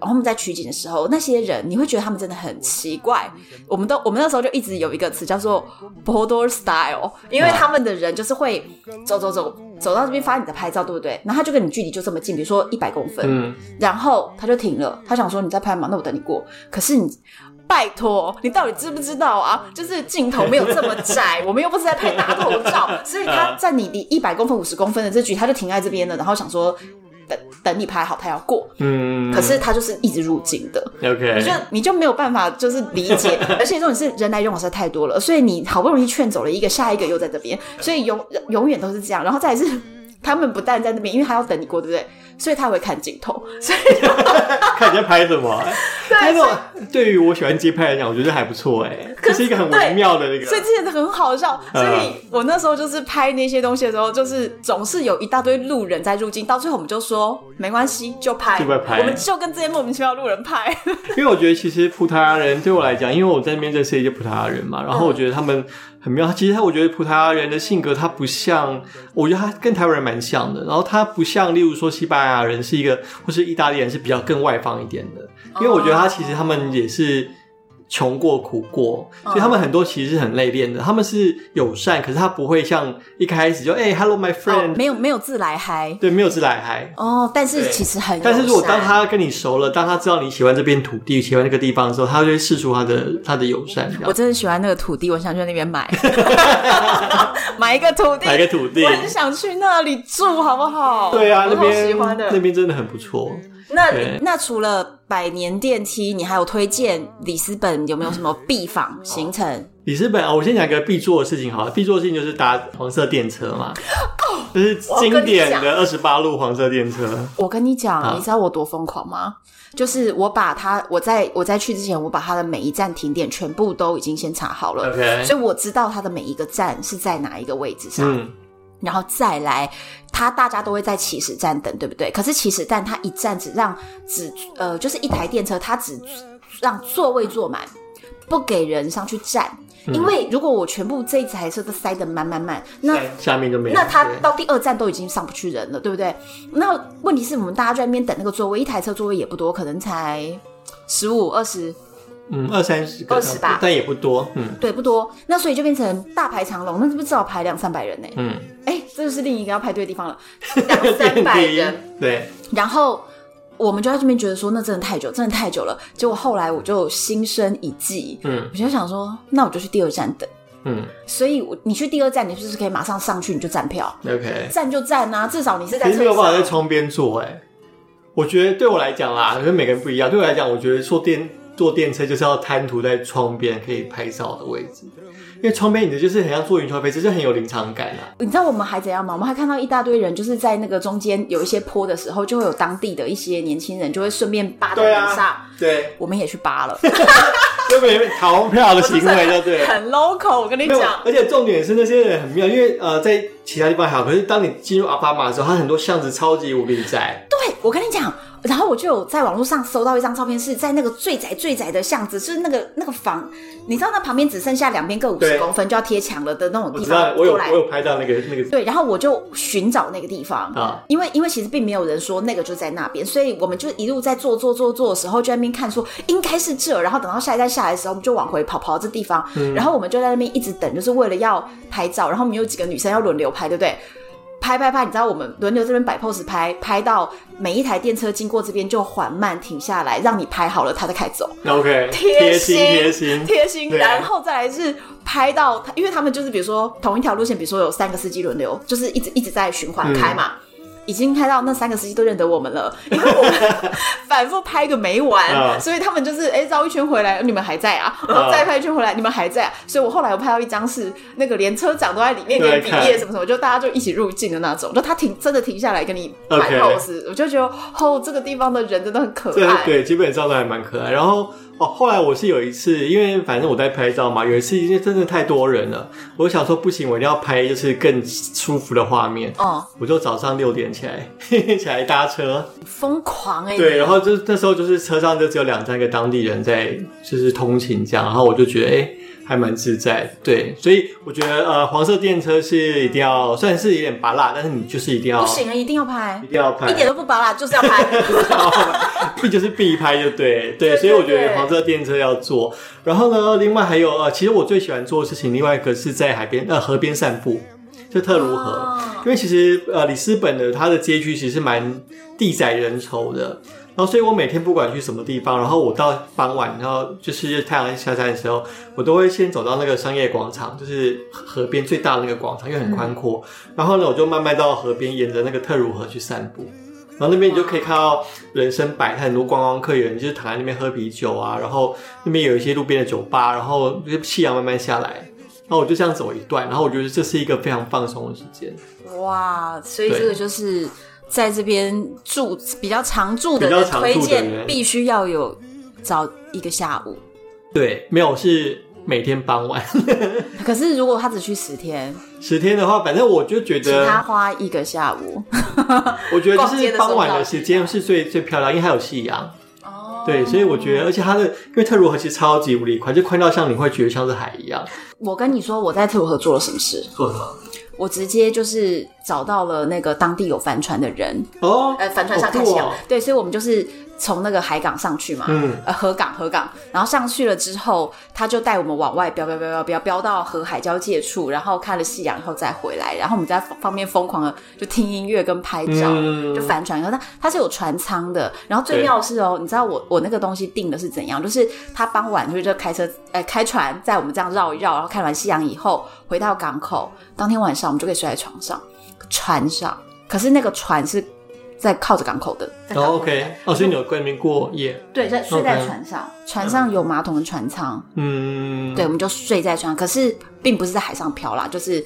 然后我们在取景的时候，那些人你会觉得他们真的很奇怪。我们都我们那时候就一直有一个词叫做波多 style，因为他们的人就是会走走走走到这边发你的拍照，对不对？然后他就跟你距离就这么近，比如说一百公分，嗯，然后他就停了，他想说你在拍吗？那我等你过。可是你。拜托，你到底知不知道啊？就是镜头没有这么窄，我们又不是在拍大头照，所以他在你离一百公分、五十公分的这局，他就停在这边了，然后想说等等你拍好，他要过。嗯，可是他就是一直入镜的。OK，你就你就没有办法就是理解，[LAUGHS] 而且这种是人来人往实在太多了，所以你好不容易劝走了一个，下一个又在这边，所以永永远都是这样。然后再来是他们不但在那边，因为他要等你过，对不对？所以他会看镜头，所以 [LAUGHS] 看你在拍什么。[LAUGHS] 对，对于我喜欢街拍来讲，我觉得还不错哎，这是一个很微妙的那个。所以这件很好笑。所以我那时候就是拍那些东西的时候，就是总是有一大堆路人在入境，到最后我们就说没关系，就拍，就拍，我们就跟这些莫名其妙路人拍。因为我觉得其实葡萄牙人对我来讲，因为我在那边认识一些葡萄牙人嘛，然后我觉得他们。很妙，其实他我觉得葡萄牙人的性格，他不像，我觉得他跟台湾人蛮像的。然后他不像，例如说西班牙人是一个，或是意大利人是比较更外放一点的。因为我觉得他其实他们也是。穷过苦过，所以他们很多其实是很内敛的。他们是友善，可是他不会像一开始就哎、欸、，Hello my friend，、哦、没有没有自来嗨，对，没有自来嗨。哦，但是其实很，但是如果当他跟你熟了，当他知道你喜欢这片土地，喜欢那个地方的时候，他就会试出他的他的友善。我真的喜欢那个土地，我想去那边买，[LAUGHS] 买一个土地，买一个土地，我很想去那里住，好不好？对啊，那边喜欢的，那边真的很不错。那那除了百年电梯，你还有推荐里斯本有没有什么必访 [LAUGHS] 行程？里斯本啊，我先讲一个必做的事情好了，必做的事情就是搭黄色电车嘛，就是经典的二十八路黄色电车。我跟你讲，你知道我多疯狂吗？就是我把它，我在我在去之前，我把它的每一站停点全部都已经先查好了，OK，所以我知道它的每一个站是在哪一个位置上。嗯然后再来，他大家都会在起始站等，对不对？可是起始站他一站只让只呃，就是一台电车，他只让座位坐满，不给人上去站。嗯、因为如果我全部这一台车都塞得满满满，那下面就没有。那他到第二站都已经上不去人了，对不对？那问题是我们大家在那边等那个座位，一台车座位也不多，可能才十五二十。嗯，二三十个，二十吧，但也不多。嗯，对，不多。那所以就变成大排长龙，那是不是至少排两三百人呢？嗯，哎、欸，这就是另一个要排队的地方了，[LAUGHS] 两三百人。对。然后我们就在这边觉得说，那真的太久，真的太久了。结果后来我就心生一计，嗯，我就想说，那我就去第二站等。嗯，所以我你去第二站，你是不是可以马上上去你就站票？OK，站就站啊，至少你是在。没有办法在窗边坐，哎，我觉得对我来讲啦，跟每个人不一样。对我来讲，我觉得坐电。坐电车就是要贪图在窗边可以拍照的位置，因为窗边你的就是很像坐云霄飞车，就很有临场感啊。你知道我们还怎样吗？我们还看到一大堆人，就是在那个中间有一些坡的时候，就会有当地的一些年轻人就会顺便扒在地上。对，我们也去扒了，[LAUGHS] 就没逃票的行为，就对，[LAUGHS] 很 local。我跟你讲，而且重点是那些人很妙，因为呃，在其他地方还好，可是当你进入阿巴马的时候，它很多巷子超级无比窄。对，我跟你讲。然后我就有在网络上搜到一张照片，是在那个最窄最窄的巷子，是那个那个房，你知道那旁边只剩下两边各五十公分就要贴墙了的那种地方。我有我有拍到那个那个。对，然后我就寻找那个地方啊，因为因为其实并没有人说那个就在那边，所以我们就一路在坐坐坐坐的时候就在那边看说应该是这，然后等到下一站下来的时候，我们就往回跑跑到这地方，嗯，然后我们就在那边一直等，就是为了要拍照，然后我们有几个女生要轮流拍，对不对？拍拍拍，你知道我们轮流这边摆 pose 拍，拍到每一台电车经过这边就缓慢停下来，让你拍好了，他再开走。OK，贴心贴心贴心，然后再来是拍到，因为他们就是比如说同一条路线，比如说有三个司机轮流，就是一直一直在循环开嘛。嗯。已经开到那三个司机都认得我们了，因为我们 [LAUGHS] 反复拍个没完，啊、所以他们就是哎绕一圈回来，你们还在啊，然后再拍一圈回来，你们还在啊，所以我后来我拍到一张是那个连车长都在里面给你毕业什么什么，就大家就一起入境的那种，就他停真的停下来跟你摆 pose，Okay. 我就觉得哦这个地方的人真的很可爱，对，基本上都还蛮可爱。然后哦，后来我是有一次，因为反正我在拍照嘛，有一次因为真的太多人了，我想说不行，我一定要拍就是更舒服的画面。哦，我就早上六点起来，嘿 [LAUGHS] 嘿起来搭车，疯狂哎、欸。对，然后就那时候就是车上就只有两三个当地人在就是通勤这样，然后我就觉得哎。欸还蛮自在，对，所以我觉得呃，黄色电车是一定要，虽然是有点拔辣，但是你就是一定要，不行啊，一定要拍，一定要拍，一点都不拔辣，就是要拍，[LAUGHS] 必就是必拍就对，对，所以我觉得黄色电车要坐。然后呢，另外还有呃，其实我最喜欢做的事情，另外一个是在海边呃河边散步，就特如何，哦，因为其实呃里斯本的它的街区其实蛮地窄人稠的。然后，所以我每天不管去什么地方，然后我到傍晚，然后就是太阳下山的时候，我都会先走到那个商业广场，就是河边最大的那个广场，因为很宽阔。然后呢，我就慢慢到河边，沿着那个特鲁河去散步。然后那边你就可以看到人生百态，很多观光客人就是躺在那边喝啤酒啊。然后那边有一些路边的酒吧，然后就是夕阳慢慢下来，然后我就这样走一段，然后我觉得这是一个非常放松的时间。哇，所以这个就是。在这边住比较常住的人推荐，必须要有早一个下午。对，没有是每天傍晚。[LAUGHS] 可是如果他只去十天，[LAUGHS] 十天的话，反正我就觉得，他花一个下午。[LAUGHS] 我觉得就是傍晚的时间是最最漂亮，因为还有夕阳。哦。对，所以我觉得，而且它的因为特鲁河其实超级无敌宽，就宽到像你会觉得像是海一样。我跟你说，我在特鲁河做了什么事？做什么？我直接就是找到了那个当地有帆船的人。哦，呃，帆船上看夕阳，对，所以我们就是。从那个海港上去嘛，嗯，呃，河港河港，然后上去了之后，他就带我们往外飙飙飙飙飙飙到河海交界处，然后看了夕阳以后再回来，然后我们在方面疯狂的就听音乐跟拍照，嗯、就帆船，然后它它是有船舱的，然后最妙的是哦，你知道我我那个东西定的是怎样？就是他傍晚就是就开车，哎、呃，开船在我们这样绕一绕，然后看完夕阳以后回到港口，当天晚上我们就可以睡在床上，船上，可是那个船是。在靠着港口的，哦、oh,，OK，哦，所以你有在那边过夜？对，在睡在船上，okay. 船上有马桶的船舱，嗯，对，我们就睡在船上，可是并不是在海上漂啦，就是。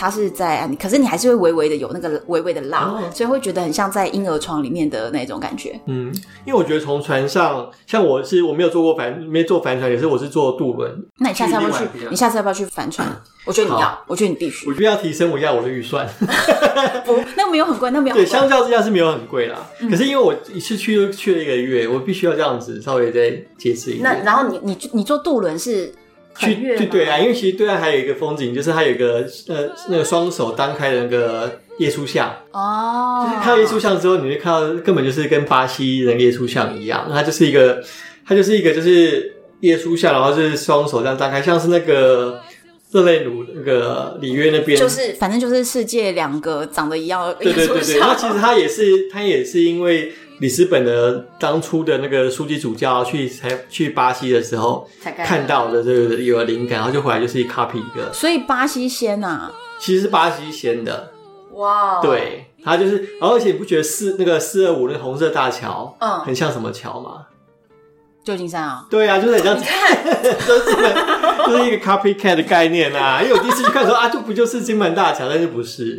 它是在岸，可是你还是会微微的有那个微微的浪，哦，所以会觉得很像在婴儿床里面的那种感觉。嗯，因为我觉得从船上，像我是我没有坐过帆，没坐帆船，也是我是坐渡轮。那你下次要不要去？你下次要不要去帆船？我觉得你要，我觉得你必须。我觉得要提升我一下我的预算。[LAUGHS] 不，那没有很贵，那没有对，相较之下是没有很贵啦，嗯。可是因为我一次去去了一个月，我必须要这样子稍微再解释一下。那然后你你你坐渡轮是？去对对啊，因为其实对岸还有一个风景，就是它有一个呃那个双手张开的那个耶稣像哦，就是看到耶稣像之后，你会看到根本就是跟巴西人耶稣像一样，它就是一个它就是一个就是耶稣像，然后就是双手这样张开，像是那个热内卢那个里约那边，就是反正就是世界两个长得一样对对对，然后其实它也是它也是因为。里斯本的当初的那个书记主教去才去巴西的时候，看到的这个有了灵感，然后就回来就是一 copy 一个。所以巴西先啊，其实是巴西先的。哇、对，他就是，而且你不觉得四那个四二五那个红色大桥，嗯，很像什么桥吗？旧金山啊，对啊，就是很像，你看，就 [LAUGHS] 是就是一个 copycat 的概念啊。因为我第一次去看的时候啊，就不就是金门大桥，但是不是，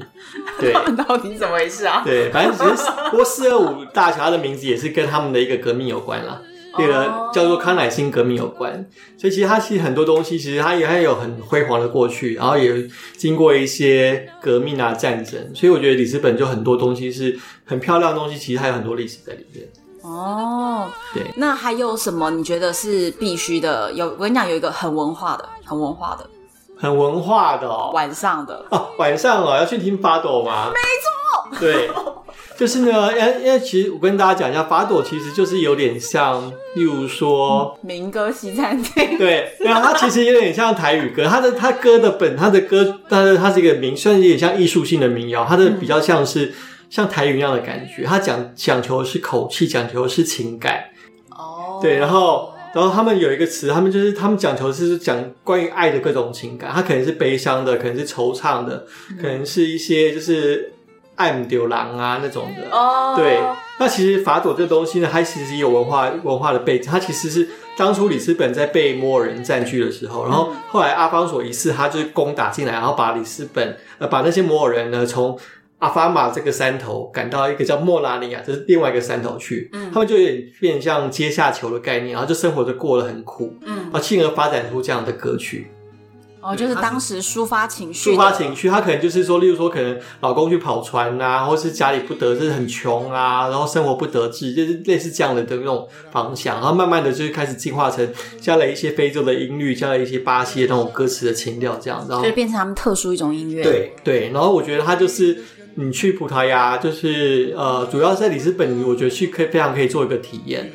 对，[LAUGHS] 到底怎么回事啊？对，反正其实不过四二五大桥它的名字也是跟他们的一个革命有关啦，这个叫做康乃馨革命有关。所以其实它其实很多东西，其实它也还有很辉煌的过去，然后也经过一些革命啊战争。所以我觉得里斯本就很多东西是很漂亮的东西，其实还有很多历史在里面。哦，对，那还有什么你觉得是必须的？有，我跟你讲，有一个很文化的，很文化的，很文化的哦，晚上的。哦，晚上哦，要去听法朵吗？没错，对，就是呢，因为因为其实我跟大家讲一下，法朵其实就是有点像，例如说、嗯、民歌西餐厅，对，然后它其实有点像台语歌，它的它歌的本，它的歌，但是它是一个民，算是有点像艺术性的民谣，它的比较像是。嗯像台语一样的感觉，他讲讲求的是口气，讲求的是情感。哦、oh.，对，然后然后他们有一个词，他们就是他们讲求的是讲关于爱的各种情感，他可能是悲伤的，可能是惆怅的，可能是一些就是爱慕丢郎啊那种的。哦、oh.，对，那其实法朵这个东西呢，它其实有文化文化的背景，它其实是当初里斯本在被摩尔人占据的时候，然后后来阿方索一世他就是攻打进来，然后把里斯本呃把那些摩尔人呢从阿法马这个山头赶到一个叫莫拉尼亚，这是另外一个山头去。嗯，他们就有点变像阶下囚的概念，然后就生活着过得很苦。嗯，然后进而发展出这样的歌曲。哦，就是当时抒发情绪，抒发情绪，他可能就是说，例如说，可能老公去跑船啊，或是家里不得，就是很穷啊，然后生活不得志，就是类似这样的的那种方向，然后慢慢的就是开始进化成加了一些非洲的音律，加了一些巴西的那种歌词的情调，这样，然后就变成他们特殊一种音乐。对对，然后我觉得他就是你去葡萄牙，就是呃，主要在里斯本，我觉得去可以非常可以做一个体验。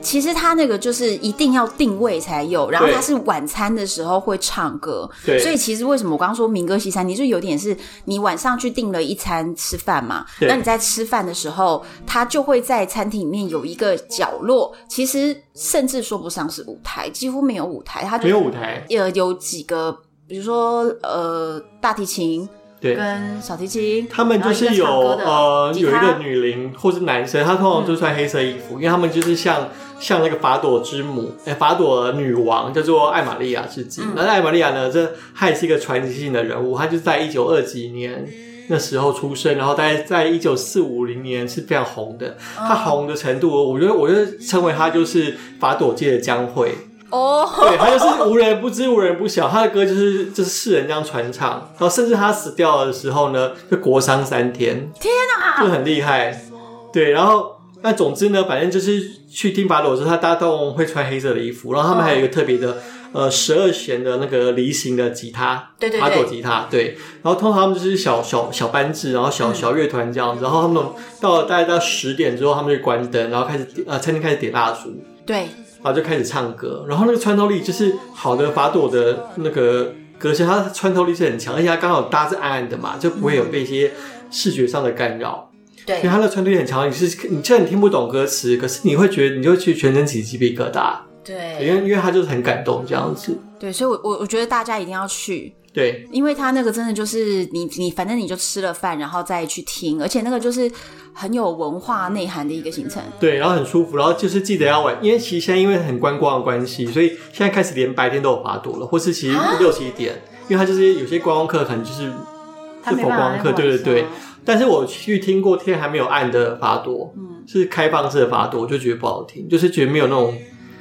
其实它那个就是一定要定位才有，然后它是晚餐的时候会唱歌，对，所以其实为什么我刚刚说民歌西餐，你就有点是你晚上去订了一餐吃饭嘛，那你在吃饭的时候，它就会在餐厅里面有一个角落，其实甚至说不上是舞台，几乎没有舞台，它就没有舞台，呃，有几个，比如说呃大提琴。对，跟小提琴，他们就是有呃有一个女伶或是男生，他通常就穿黑色衣服，嗯、因为他们就是像像那个法朵之母，哎，法朵女王叫做艾玛利亚之子。那、嗯、艾玛利亚呢，这她也是一个传奇性的人物，她就是在一九二几年那时候出生，然后大概在一九四五零年是非常红的。她红的程度，我觉得我觉得称为她就是法朵界的江蕙。哦，oh. 对，他就是无人不知，无人不晓。他的歌就是就是世人这样传唱，然后甚至他死掉的时候呢，就国殇三天。天哪，就很厉害。对，然后那总之呢，反正就是去听法朵的时候，他大家都会穿黑色的衣服。然后他们还有一个特别的，oh. 呃，十二弦的那个梨形的吉他，对对对，法朵吉他。对，然后通常他们就是小小小班制，然后小小乐团这样子。然后他们到了大概到十点之后，他们就关灯，然后开始呃，餐厅开始点蜡烛。对。然后就开始唱歌，然后那个穿透力就是好的法朵的那个歌声，它穿透力是很强，而且它刚好搭是暗暗的嘛，就不会有被一些视觉上的干扰。对，因为它的穿透力很强。你是你虽然你听不懂歌词，可是你会觉得你就去全身起鸡皮疙瘩。对，因为因为它就是很感动这样子。对，所以我我我觉得大家一定要去。对，因为他那个真的就是你你反正你就吃了饭，然后再去听，而且那个就是很有文化内涵的一个行程。对，然后很舒服，然后就是记得要晚，因为其实现在因为很观光的关系，所以现在开始连白天都有法朵了，或是其实六七点，啊、因为他就是有些观光客可能就是是佛观光客，对对对。但是我去听过天还没有暗的法朵，嗯，是开放式的法朵，我就觉得不好听，就是觉得没有那种。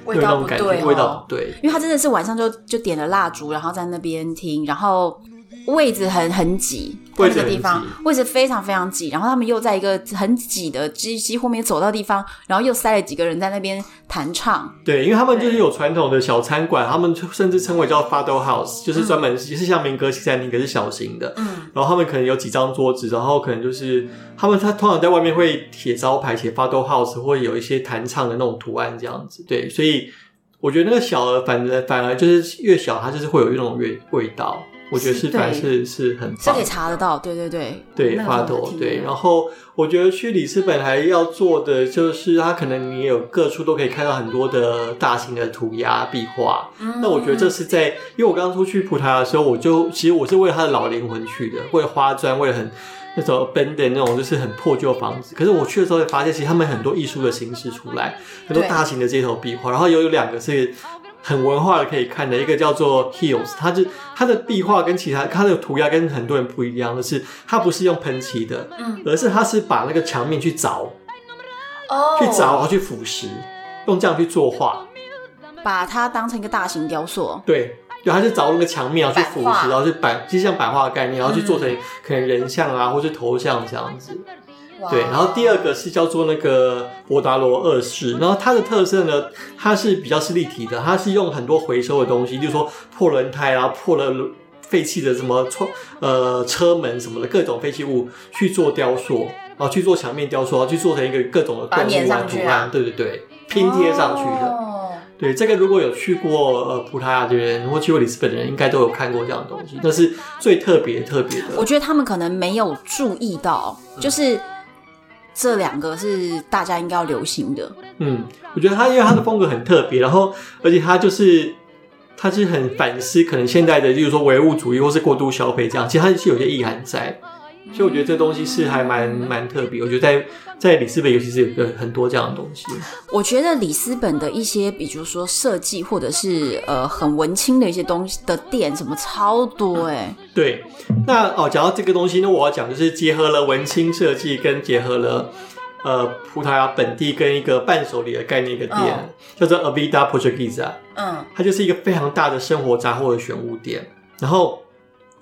味道不对，味道不对，因为他真的是晚上就就点了蜡烛，然后在那边听，然后位置很很挤，那个地方位置非常非常挤，然后他们又在一个很挤的几几乎没走到地方，然后又塞了几个人在那边弹唱。对，因为他们就是有传统的小餐馆，他们甚至称为叫 Fado House，就是专门也是像民歌西餐厅，可是小型的。嗯，然后他们可能有几张桌子，然后可能就是。他们他通常在外面会写招牌，写 Fado House，或者有一些弹唱的那种图案这样子。对，所以我觉得那个小的反正反而就是越小，它就是会有一种味味道。我觉得是反而是是很棒，这可以查得到。对对对，对 Fado 对。然后我觉得去里斯本还要做的就是，它可能你有各处都可以看到很多的大型的涂鸦壁画。嗯，那我觉得这是在，因为我刚刚出去葡萄牙的时候，我就其实我是为了它的老灵魂去的，为了花砖，为了很。那种 abandoned 那种就是很破旧的房子，可是我去的时候会发现，其实他们很多艺术的形式出来，很多大型的街头壁画，然后有有两个是很文化的可以看的，一个叫做 Hills，它就它的壁画跟其他它的涂鸦跟很多人不一样的是，它不是用喷漆的，嗯，而是它是把那个墙面去凿，哦，去凿然后去腐蚀，用这样去作画，把它当成一个大型雕塑，对。对，它是凿那个墙面，然后去腐蚀，然后去版，就像版画的概念，然后去做成可能人像啊，或是头像这样子。哇对，然后第二个是叫做那个博达罗二世，然后它的特色呢，它是比较是立体的，它是用很多回收的东西，就是说破轮胎啊、破了废弃的什么窗呃车门什么的各种废弃物去做雕塑，然后去做墙面雕塑，然后去做成一个各种的动物啊图案，对对对，拼贴上去的。哦对，这个如果有去过呃葡萄牙的人，或去过里斯本的人，应该都有看过这样的东西。那是最特别特别的。我觉得他们可能没有注意到，就是这两个是大家应该要流行的。嗯，我觉得他因为他的风格很特别，然后而且他就是他是很反思可能现在的，就是说唯物主义或是过度消费这样，其实他是有些意涵在。所以我觉得这东西是还蛮蛮特别。我觉得在在里斯本，尤其是有个很多这样的东西。我觉得里斯本的一些，比如说设计或者是呃很文青的一些东西的店，什么超多哎、欸。对，那哦，讲到这个东西那，我要讲就是结合了文青设计，跟结合了呃葡萄牙本地跟一个伴手礼的概念一个店，嗯、叫做 Avida Portuguesa。嗯，它就是一个非常大的生活杂货的选物店。然后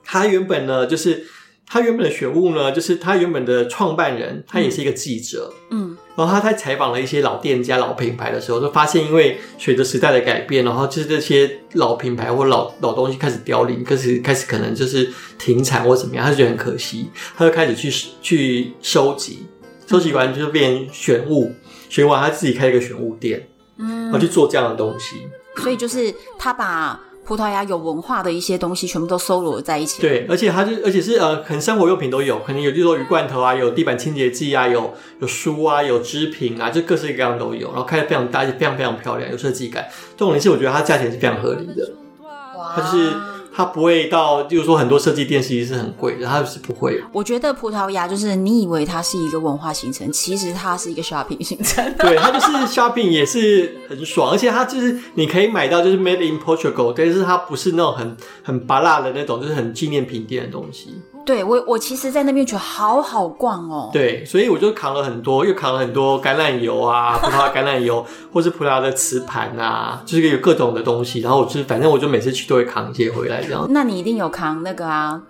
它原本呢，就是。他原本的选物呢，就是他原本的创办人，他也是一个记者，嗯，然后他在采访了一些老店家、老品牌的时候，就发现，因为随着时代的改变，然后就是这些老品牌或老老东西开始凋零，开始开始可能就是停产或怎么样，他就觉得很可惜，他就开始去去收集，收集完就变选物，选完他自己开了一个选物店，嗯，然后去做这样的东西，所以就是他把。葡萄牙有文化的一些东西，全部都收罗在一起。对，而且它就，而且是呃，可能生活用品都有，可能有，就是说鱼罐头啊，有地板清洁剂啊，有有书啊，有织品啊，就各式各样都有。然后开的非常大，而且非常非常漂亮，有设计感。这种零食，我觉得它价钱是非常合理的。哇，它就是。它不会到，就是说很多设计店其实是很贵的，它是不会。我觉得葡萄牙就是你以为它是一个文化行程，其实它是一个 shopping 行程。对，它就是 shopping 也是很爽，而且它就是你可以买到就是 made in Portugal，但是它不是那种很很拔辣的那种，就是很纪念品店的东西。对我，我其实，在那边觉得好好逛哦。对，所以我就扛了很多，又扛了很多橄榄油啊，[LAUGHS] 葡萄牙橄榄油，或是葡萄牙的瓷盘啊，就是有各种的东西。然后我就反正我就每次去都会扛一些回来这样。那你一定有扛那个啊，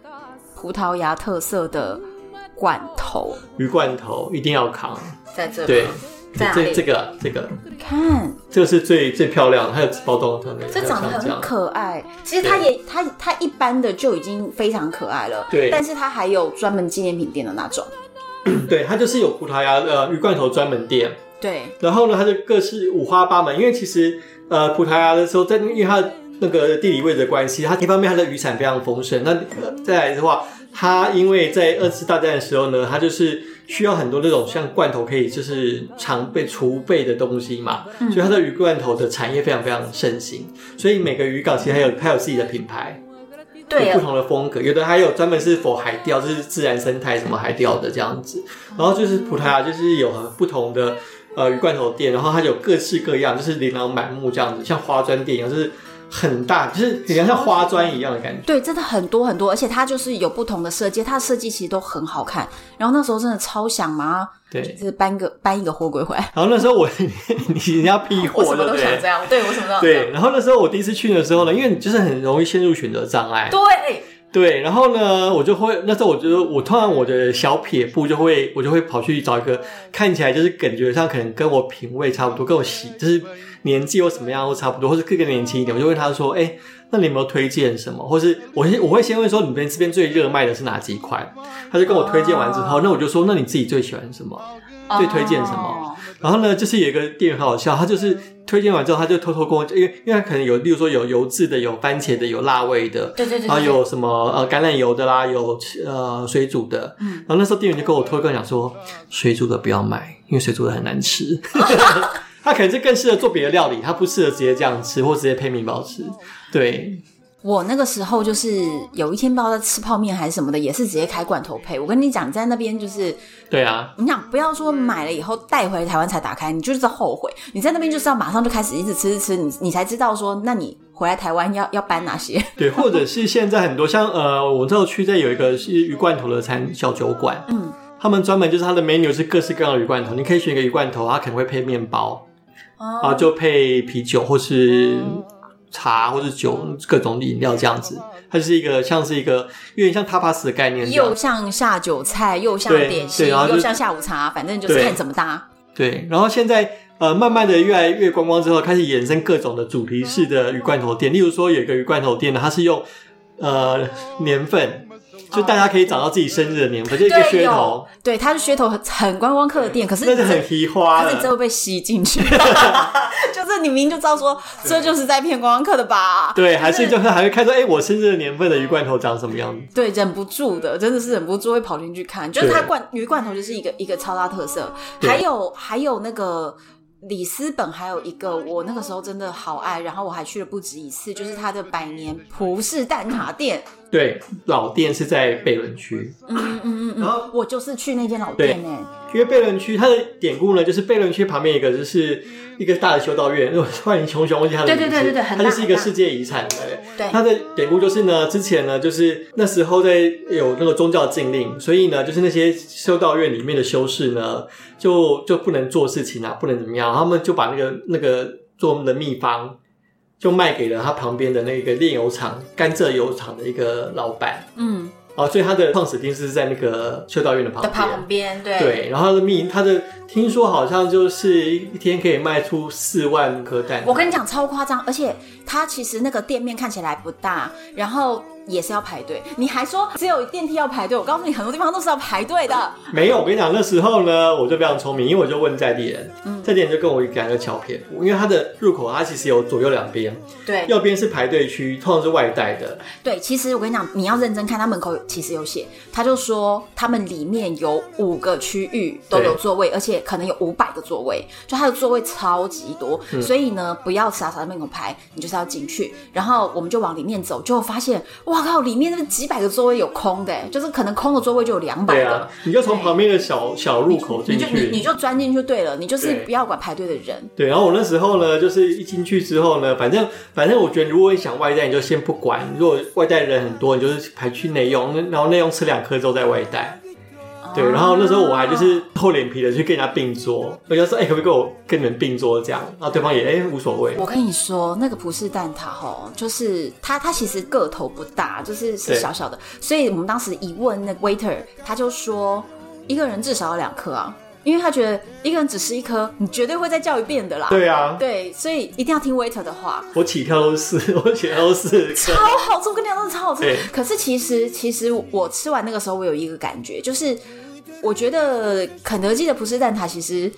葡萄牙特色的罐头，鱼罐头一定要扛，在这里。对。这这个这个，你看，这个是最最漂亮的，还有包装特别，这长得很可爱。其实它也它它一般的就已经非常可爱了，对。但是它还有专门纪念品店的那种，[CLEARS THROAT] 对，它就是有葡萄牙呃鱼罐头专门店，对。然后呢，它就各式五花八门，因为其实呃葡萄牙的时候，在因为它那个地理位置的关系，它一方面它的渔产非常丰盛，那再来的话，它因为在二次大战的时候呢，它就是。需要很多那种像罐头可以就是常备储备的东西嘛，嗯、所以它的鱼罐头的产业非常非常盛行。所以每个渔港其实还有它有自己的品牌，对，有不同的风格，有的还有专门是 for 海钓，就是自然生态什么海钓的这样子。然后就是葡萄牙就是有很不同的呃鱼罐头店，然后它有各式各样，就是琳琅满目这样子，像花砖店一样，就是。很大，就是比较像花砖一样的感觉。对，真的很多很多，而且它就是有不同的设计，它的设计其实都很好看。然后那时候真的超想嘛，对，就是搬个搬一个货柜回来。然后那时候我，[LAUGHS] 你人家批货，我什么都想这样，对，我什么都想。对，然后那时候我第一次去的时候呢，因为你就是很容易陷入选择障碍。[LAUGHS] 对。对，然后呢，我就会那时候我就我突然我的小撇步就会我就会跑去找一个看起来就是感觉上可能跟我品味差不多，跟我喜就是年纪又什么样都差不多，或是更更年轻一点，我就问他说：“哎，那你有没有推荐什么？或是我先我会先问说你们这边最热卖的是哪几款？”他就跟我推荐完之后，那我就说：“那你自己最喜欢什么？最推荐什么？”然后呢，就是有一个店员很好笑，他就是。推荐完之后，他就偷偷跟我讲，因为因为他可能有，例如说有油渍的，有番茄的，有辣味的，对对对，然后有什么呃橄榄油的啦，有呃水煮的，嗯，然后那时候店员就跟我偷偷跟我讲说，水煮的不要买，因为水煮的很难吃，[LAUGHS] [LAUGHS] 他可能是更适合做别的料理，他不适合直接这样吃，或直接配面包吃，对。我那个时候就是有一天不知道在吃泡面还是什么的，也是直接开罐头配。我跟你讲，在那边就是，对啊，你想不要说买了以后带回台湾才打开，你就是后悔。你在那边就是要马上就开始一直吃吃吃，你你才知道说，那你回来台湾要要搬哪些？对，或者是现在很多像呃，我这区在有一个是鱼罐头的餐小酒馆，嗯，他们专门就是它的 menu 是各式各样的鱼罐头，你可以选一个鱼罐头，它可能会配面包，哦、然后就配啤酒或是。嗯茶或是酒，各种饮料这样子，它是一个像是一个有点像 tapas 的概念，又像下酒菜，又像点心，又像下午茶，反正就是看怎么搭。对，然后现在呃，慢慢的越来越观光之后，开始衍生各种的主题式的鱼罐头店，例如说有一个鱼罐头店呢，它是用呃年份。就大家可以找到自己生日的年份，就一个噱头。对，它是噱头，很很观光客的店，可是那是很奇花，可是你真的被吸进去，[LAUGHS] [LAUGHS] 就是你明明就知道说这就是在骗观光客的吧？对，还是就是还会看说，哎，我生日的年份的鱼罐头长什么样子？对，忍不住的，真的是忍不住会跑进去看。就是它罐鱼罐头就是一个一个超大特色，还有还有那个里斯本还有一个，我那个时候真的好爱，然后我还去了不止一次，就是它的百年葡式蛋挞店。对，老店是在贝伦区。嗯嗯嗯嗯。然后我就是去那间老店呢，因为贝伦区它的典故呢，就是贝伦区旁边一个就是一个大的修道院，[LAUGHS] 欢迎熊熊忘记它的名字。对对对对对，它就是一个世界遗产。对。对。它的典故就是呢，之前呢，就是那时候在有那个宗教禁令，所以呢，就是那些修道院里面的修士呢，就就不能做事情啊，不能怎么样，他们就把那个那个做的秘方。就卖给了他旁边的那个炼油厂、甘蔗油厂的一个老板。嗯，哦，所以他的创始店是在那个修道院的旁边。旁边，对。对，然后他的命，他的听说好像就是一天可以卖出四万颗蛋。我跟你讲，超夸张，而且他其实那个店面看起来不大，然后。也是要排队，你还说只有电梯要排队？我告诉你，很多地方都是要排队的。没有，我跟你讲，那时候呢，我就非常聪明，因为我就问在地人，嗯，在地人就跟我讲一个桥片，因为它的入口它其实有左右两边，对，右边是排队区，通常是外带的。对，其实我跟你讲，你要认真看，它门口其实有写，他就说他们里面有五个区域都有座位，而且可能有五百个座位，就它的座位超级多，嗯，所以呢，不要傻傻在门口排，你就是要进去。然后我们就往里面走，就发现。哇靠！里面那几百个座位有空的，就是可能空的座位就有两百个。对啊，你就从旁边的小小入口进去，你就你，你就钻进去对了，你就是不要管排队的人。对，然后我那时候呢，就是一进去之后呢，反正反正我觉得，如果你想外带，你就先不管；如果外带人很多，你就是排去内用，然后内用吃两颗之后再外带。对，然后那时候我还就是厚脸皮的去跟人家并桌，我就说：“哎、欸，可不可以跟我跟你们并桌？”这样，然后对方也哎、欸、无所谓。我跟你说，那个葡式蛋挞吼，就是它它其实个头不大，就是是小小的，所以我们当时一问那个 waiter，他就说一个人至少要两颗啊，因为他觉得一个人只吃一颗，你绝对会再叫一遍的啦。对啊，对，所以一定要听 waiter 的话。我起跳都是，[LAUGHS] 我起跳都是超好吃，我跟你讲，真的超好吃。可是其实其实我吃完那个时候，我有一个感觉，就是。我觉得肯德基的葡式蛋挞其实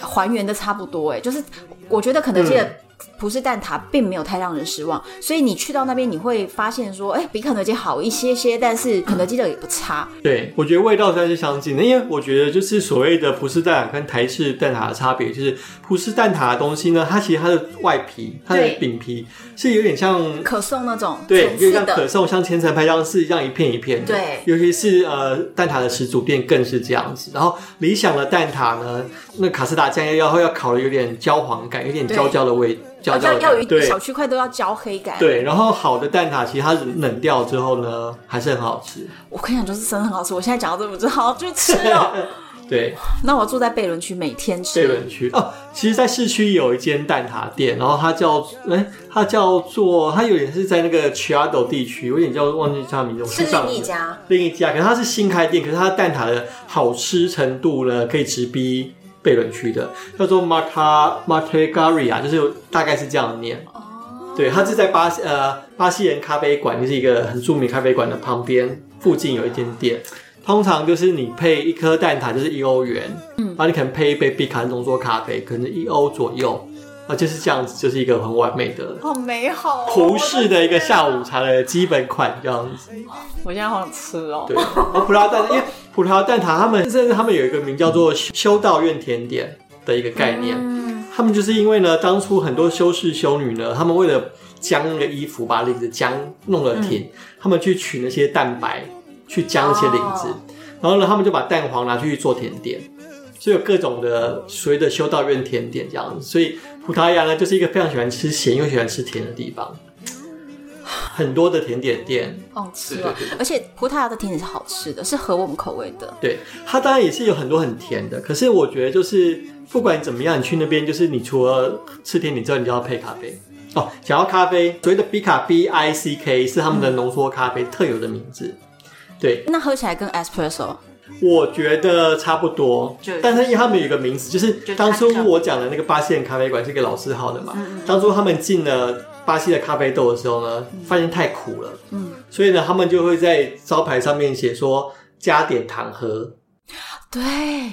还原的差不多，哎，就是我觉得肯德基的。嗯葡式蛋挞并没有太让人失望，所以你去到那边你会发现说，哎、欸，比肯德基好一些些，但是肯德基的也不差。对，我觉得味道算是相近的，因为我觉得就是所谓的葡式蛋挞跟台式蛋挞的差别，就是葡式蛋挞的东西呢，它其实它的外皮、它的饼皮是有点像可颂那种，对，有点像可颂，像千层派这样是一样一片一片的。对，尤其是呃蛋挞的始祖店更是这样子。然后理想的蛋挞呢，那卡斯达酱要要要烤的有点焦黄感，有点焦焦的味。焦焦要有一小区块都要焦黑感。对，然后好的蛋挞其实它冷掉之后呢，还是很好吃。我跟你讲，就是真的很好吃。我现在讲到这，我就好去吃哦。[LAUGHS] 对，那我住在贝伦区，每天吃。贝伦区哦，其实，在市区有一间蛋挞店，然后它叫哎，它叫做它有点是在那个 Chiado 地区，有点叫忘记它名字。是另一家，另一家，可是它是新开店，可是它的蛋挞的好吃程度呢，可以直逼。贝伦区的叫做 Marta Martegari 就是大概是这样念。哦，对，它是在巴西呃巴西人咖啡馆，就是一个很著名咖啡馆的旁边附近有一间店。通常就是你配一颗蛋挞就是一欧元，嗯，然后你可能配一杯比卡浓缩咖啡，可能一欧左右。啊，就是这样子，就是一个很完美的、好美好葡式的一个下午茶的基本款这样子。我现在好想吃哦。对，而葡萄蛋，因为葡萄蛋挞他们甚至他们有一个名叫做修道院甜点的一个概念。嗯，他们就是因为呢，当初很多修士修女呢，他们为了将那个衣服把领子将弄得挺，嗯，他们去取那些蛋白去将那些领子，哦，然后呢，他们就把蛋黄拿去做甜点。所以有各种的所谓的修道院甜点这样子，所以葡萄牙呢就是一个非常喜欢吃咸又喜欢吃甜的地方，很多的甜点店，好吃啊！而且葡萄牙的甜点是好吃的，是合我们口味的。对，它当然也是有很多很甜的，可是我觉得就是不管怎么样，你去那边就是你除了吃甜点之外，你就要配咖啡哦。想要咖啡，所谓的 Bica B I C K 是他们的浓缩咖啡特有的名字。对，那喝起来跟 Espresso。我觉得差不多，但是因为他们有一个名字，就是当初我讲的那个巴西人咖啡馆是给老字号的嘛。当初他们进了巴西的咖啡豆的时候呢，发现太苦了，嗯，所以呢，他们就会在招牌上面写说加点糖喝，对，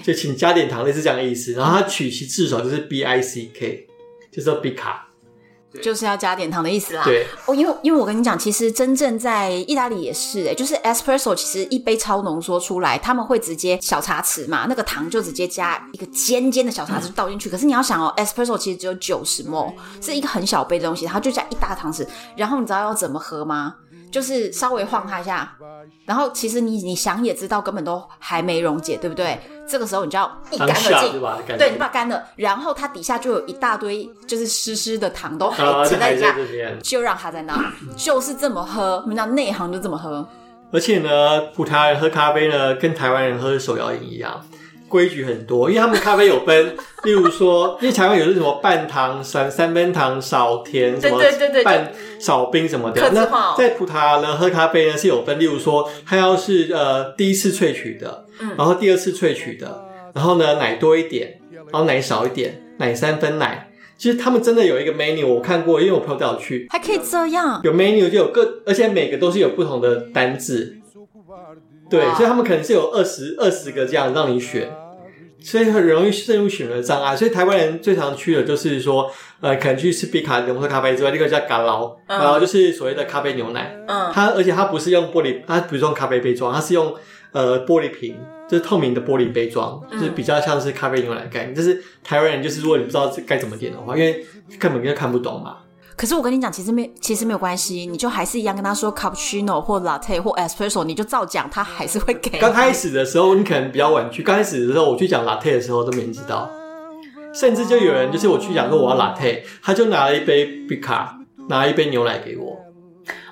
就请加点糖，类似这样的意思。然后它取其字首就是 B I C K，就是说 Bica。就是要加点糖的意思啦。对，哦，因为因为我跟你讲，其实真正在意大利也是、欸，哎，就是 espresso 其实一杯超浓缩出来，他们会直接小茶匙嘛，那个糖就直接加一个尖尖的小茶匙倒进去。嗯、可是你要想哦，espresso 其实只有九十 ml，是一个很小杯的东西，然后就加一大糖匙。然后你知道要怎么喝吗？就是稍微晃它一下，然后其实你你想也知道，根本都还没溶解，对不对？这个时候你就要一干而净，对，你把它干了，然后它底下就有一大堆就是湿湿的糖都 [LAUGHS] 还沉在底下，就让它在那，就是这么喝。你知道内行就这么喝。而且呢，葡萄牙人喝咖啡呢，跟台湾人喝手摇饮一样。规矩很多，因为他们咖啡有分，[LAUGHS] 例如说，因为台湾有是什么半糖、三三分糖、少甜，什么半少冰什么的。那在葡萄牙呢，喝咖啡呢是有分，例如说，它要是呃第一次萃取的，然后第二次萃取的，然后呢奶多一点，然后奶少一点，奶三分奶。其实他们真的有一个 menu，我看过，因为我朋友带我去，还可以这样，有 menu 就有各，而且每个都是有不同的单字。对，所以他们可能是有二十二十个这样让你选，所以很容易陷入选择障碍。所以台湾人最常去的就是说，呃，可能去吃比卡浓缩咖啡之外，那个叫咖捞，然后就是所谓的咖啡牛奶。嗯，它而且它不是用玻璃，它不是用咖啡杯装，它是用呃玻璃瓶，就是透明的玻璃杯装，就是比较像是咖啡牛奶的概念。就是台湾人就是如果你不知道该怎么点的话，因为根本就看不懂嘛。可是我跟你讲，其实没，其实没有关系，你就还是一样跟他说 cappuccino 或 latte 或 espresso，你就照讲，他还是会给。刚开始的时候，你可能比较晚去。刚开始的时候，我去讲 latte 的时候，都没人知道。甚至就有人，就是我去讲说我要 latte，他就拿了一杯 Bica，拿了一杯牛奶给我。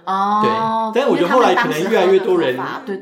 哦。对。但是我觉得后来可能越来越多人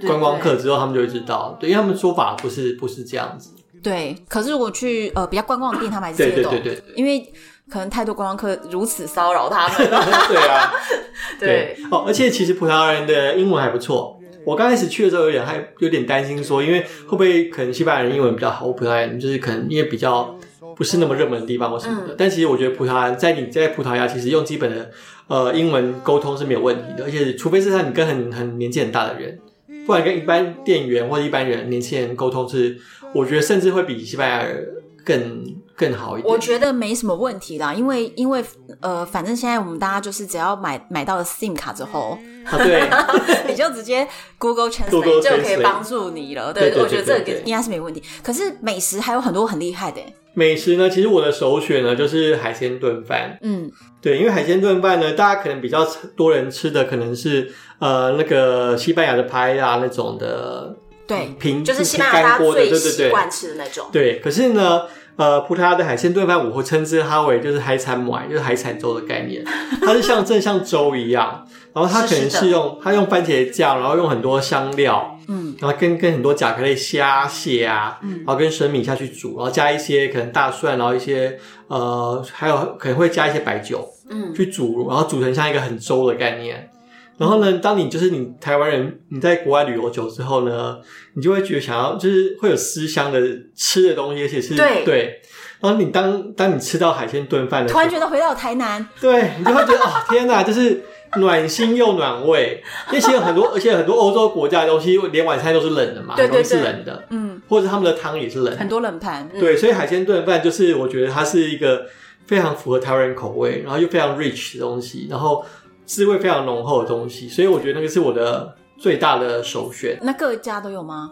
观光客之后，他们就会知道，对，因为他们说法不是不是这样子。对。可是如果去呃比较观光的店，他们还是听得懂。对对对对。因为。可能太多观光客如此骚扰他们了。[LAUGHS] 对啊，[LAUGHS] 对，对哦，而且其实葡萄牙人的英文还不错。我刚开始去的时候有点还有点担心，说因为会不会可能西班牙人英文比较好，葡萄牙人就是可能因为比较不是那么热门的地方或什么的。嗯、但其实我觉得葡萄牙在你在葡萄牙其实用基本的呃英文沟通是没有问题的，而且除非是像你跟很很年纪很大的人，不然跟一般店员或者一般人年轻人沟通是，我觉得甚至会比西班牙人。更更好一点，我觉得没什么问题啦，因为因为呃，反正现在我们大家就是只要买买到了 SIM 卡之后，啊、对，[LAUGHS] 你就直接 Google Translate 就可以帮助你了。对，对，对，对，对，对，我觉得这个应该是没问题。可是美食还有很多很厉害的。美食呢，其实我的首选呢就是海鲜炖饭。嗯，对，因为海鲜炖饭呢，大家可能比较多人吃的可能是呃那个西班牙的拍啊那种的。对，平就是西班牙最习惯吃的那种。对，可是呢，呃，葡萄牙的海鲜炖饭，我会称之它为就是海产米，就是海产粥的概念。它是像正像粥一样，然后它可能是用它用番茄酱，然后用很多香料，嗯，然后跟跟很多甲壳类虾蟹啊，嗯，然后跟生米下去煮，然后加一些可能大蒜，然后一些呃，还有可能会加一些白酒，嗯，去煮，然后煮成像一个很粥的概念。然后呢，当你就是你台湾人，你在国外旅游久之后呢，你就会觉得想要就是会有思乡的吃的东西，而且是对，对。然后你当当你吃到海鲜炖饭的时候，突然觉得回到台南，对，你就会觉得哦，天哪，就是暖心又暖胃。因为其实有很多，[LAUGHS] 而且很多欧洲国家的东西，连晚餐都是冷的嘛，对对对，是冷的，嗯，或者他们的汤也是冷的，很多冷盘，嗯、对，所以海鲜炖饭就是我觉得它是一个非常符合台湾人口味，然后又非常 rich 的东西，然后。滋味非常浓厚的东西，所以我觉得那个是我的最大的首选。那各家都有吗？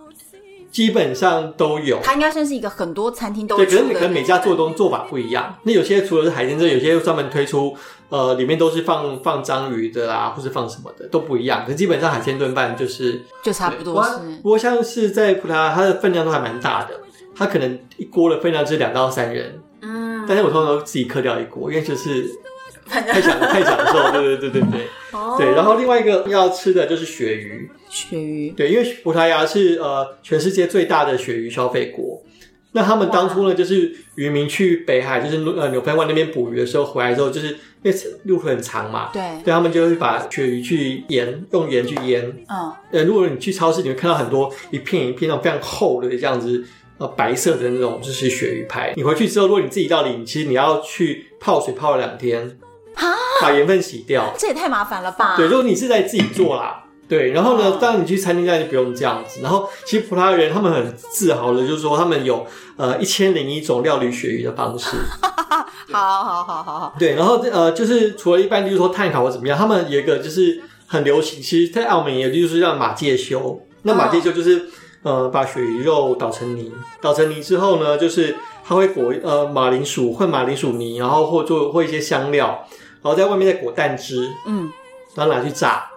基本上都有。它应该算是一个很多餐厅都。对，可是可能每家做东做法不一样。那有些除了是海鲜之外，有些又专门推出呃里面都是放放章鱼的啊，或是放什么的都不一样。可是基本上海鲜炖饭就是就差不多是。不过像是在葡萄牙，它的分量都还蛮大的，它可能一锅的分量是两到三人。嗯。但是我通常都自己嗑掉一锅，因为就是。太享太享受，对对对对对，哦、对。然后另外一个要吃的就是鳕鱼，鳕鱼，对，因为葡萄牙是呃全世界最大的鳕鱼消费国。那他们当初呢，就是渔民去北海，就是呃纽芬湾那边捕鱼的时候，回来之后，就是因为路途很长嘛，对，对他们就会把鳕鱼去盐，用盐去腌。嗯，呃，如果你去超市，你会看到很多一片一片那种非常厚的这样子。呃，白色的那种就是鳕鱼排。你回去之后，如果你自己料理，其实你要去泡水泡了两天，哈把盐分洗掉。这也太麻烦了吧？对，如果你是在自己做啦，对，然后呢，当你去餐厅那就不用这样子。然后其实葡萄牙人他们很自豪的，就是说他们有呃一千零一种料理鳕鱼的方式。[LAUGHS] 好好好好好。对，然后呃就是除了一般就是说炭烤或怎么样，他们有一个就是很流行，其实在澳门也就是叫马介休。那马介休就是呃把鳕鱼肉捣成泥，捣成泥之后呢，就是它会裹呃马铃薯混马铃薯泥，然后或做或一些香料。然后在外面再裹蛋汁，嗯，然后拿去炸，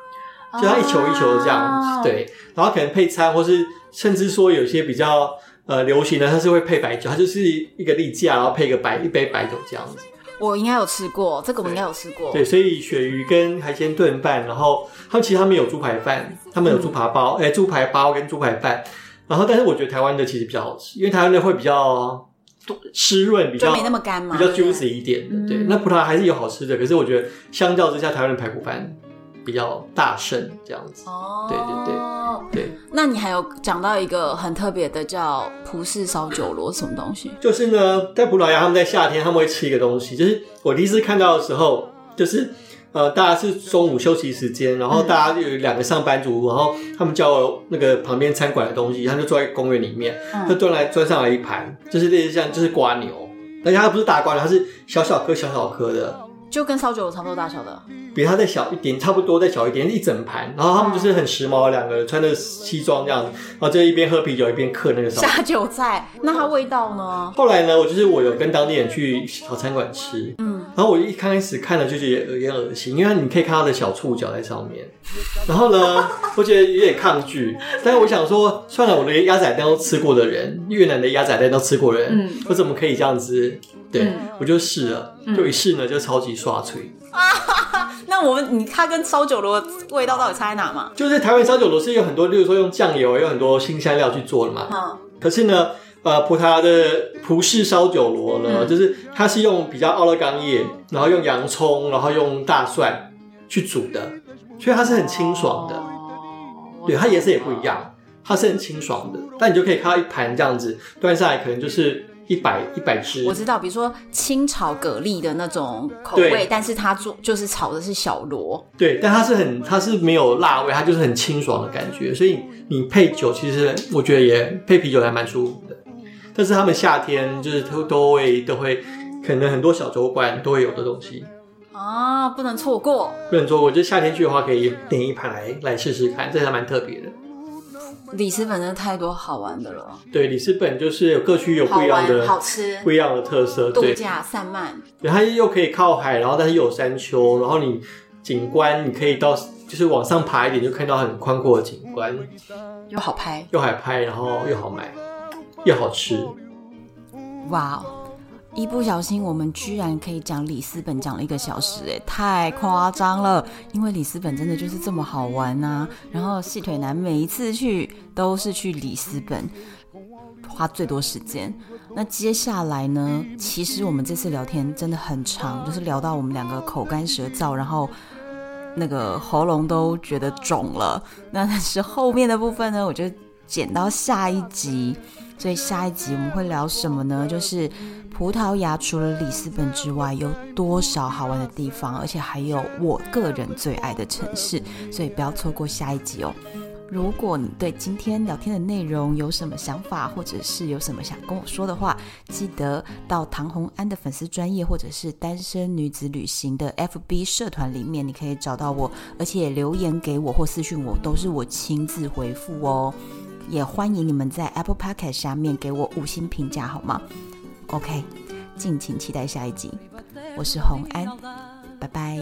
就它一球一球的这样，啊、对。然后可能配餐，或是甚至说有些比较呃流行的，它是会配白酒，它就是一个例假，然后配一个白一杯白酒这样子。我应该有吃过，这个我应该有吃过。对，所以鳕鱼跟海鲜炖饭，然后他们其实他们有猪排饭，他们有猪排包，哎、嗯，猪排包跟猪排饭。然后，但是我觉得台湾的其实比较好吃，因为台湾的会比较。湿润比较没那么干嘛，比较 juicy 一点的，对。那葡萄牙还是有好吃的，可是我觉得相较之下，台湾的排骨饭比较大声这样子。哦，对对对对。那你还有讲到一个很特别的叫葡式烧酒螺，什么东西？就是呢，在葡萄牙他们在夏天他们会吃一个东西，就是我第一次看到的时候，就是。呃，大家是中午休息时间，然后大家就有两个上班族，然后他们叫那个旁边餐馆的东西，他就坐在公园里面，就端来端上来一盘，就是类似像就是瓜牛，而且它不是大瓜牛，它是小小颗小小颗的，就跟烧酒差不多大小的。比它再小一点，差不多再小一点，一整盘。然后他们就是很时髦，两个人穿着西装这样子，然后就一边喝啤酒一边嗑那个下酒菜。那它味道呢？后来呢，我就是我有跟当地人去小餐馆吃，嗯，然后我一开始看了就觉得有点恶心，因为你可以看它的小触角在上面。然后呢，我觉得有点抗拒，但是我想说，算了，我的鸭仔蛋都吃过的人，越南的鸭仔蛋都吃过的人，嗯，我怎么可以这样子？对，嗯、我就试了，就一试呢，就超级刷脆。[LAUGHS] 那我们你它跟烧酒螺味道到底差在哪嘛？就是台湾烧酒螺是有很多，例如说用酱油，有很多新香料去做的嘛。嗯。可是呢，呃，葡萄牙的葡式烧酒螺呢，嗯、就是它是用比较奥勒冈叶，然后用洋葱，然后用大蒜去煮的，所以它是很清爽的。哦、对，它颜色也不一样，它是很清爽的。但你就可以看到一盘这样子端上来，可能就是。一百一百只，我知道，比如说清炒蛤蜊的那种口味，但是它做就是炒的是小螺，对，但它是很它是没有辣味，它就是很清爽的感觉，所以你配酒其实我觉得也配啤酒还蛮舒服的。但是他们夏天就是都都会都会，可能很多小酒馆都会有的东西啊，不能错过，不能错过。就夏天去的话，可以点一盘来来试试看，这还蛮特别的。里斯本真的太多好玩的了。对，里斯本就是有各区有不一样的好吃、不一样的特色。度假散漫，对，它又可以靠海，然后但是又有山丘，然后你景观你可以到就是往上爬一点，就看到很宽阔的景观，又好拍，又好拍，然后又好买，又好吃。哇哦！一不小心，我们居然可以讲里斯本讲了一个小时，哎，太夸张了！因为里斯本真的就是这么好玩呐、啊。然后细腿男每一次去都是去里斯本花最多时间。那接下来呢？其实我们这次聊天真的很长，就是聊到我们两个口干舌燥，然后那个喉咙都觉得肿了。那但是后面的部分呢，我就剪到下一集。所以下一集我们会聊什么呢？就是葡萄牙除了里斯本之外，有多少好玩的地方，而且还有我个人最爱的城市。所以不要错过下一集哦。如果你对今天聊天的内容有什么想法，或者是有什么想跟我说的话，记得到唐红安的粉丝专业，或者是单身女子旅行的 FB 社团里面，你可以找到我，而且留言给我或私讯我，都是我亲自回复哦。也欢迎你们在 Apple Podcast 下面给我五星评价，好吗？OK，敬请期待下一集。我是洪安，拜拜。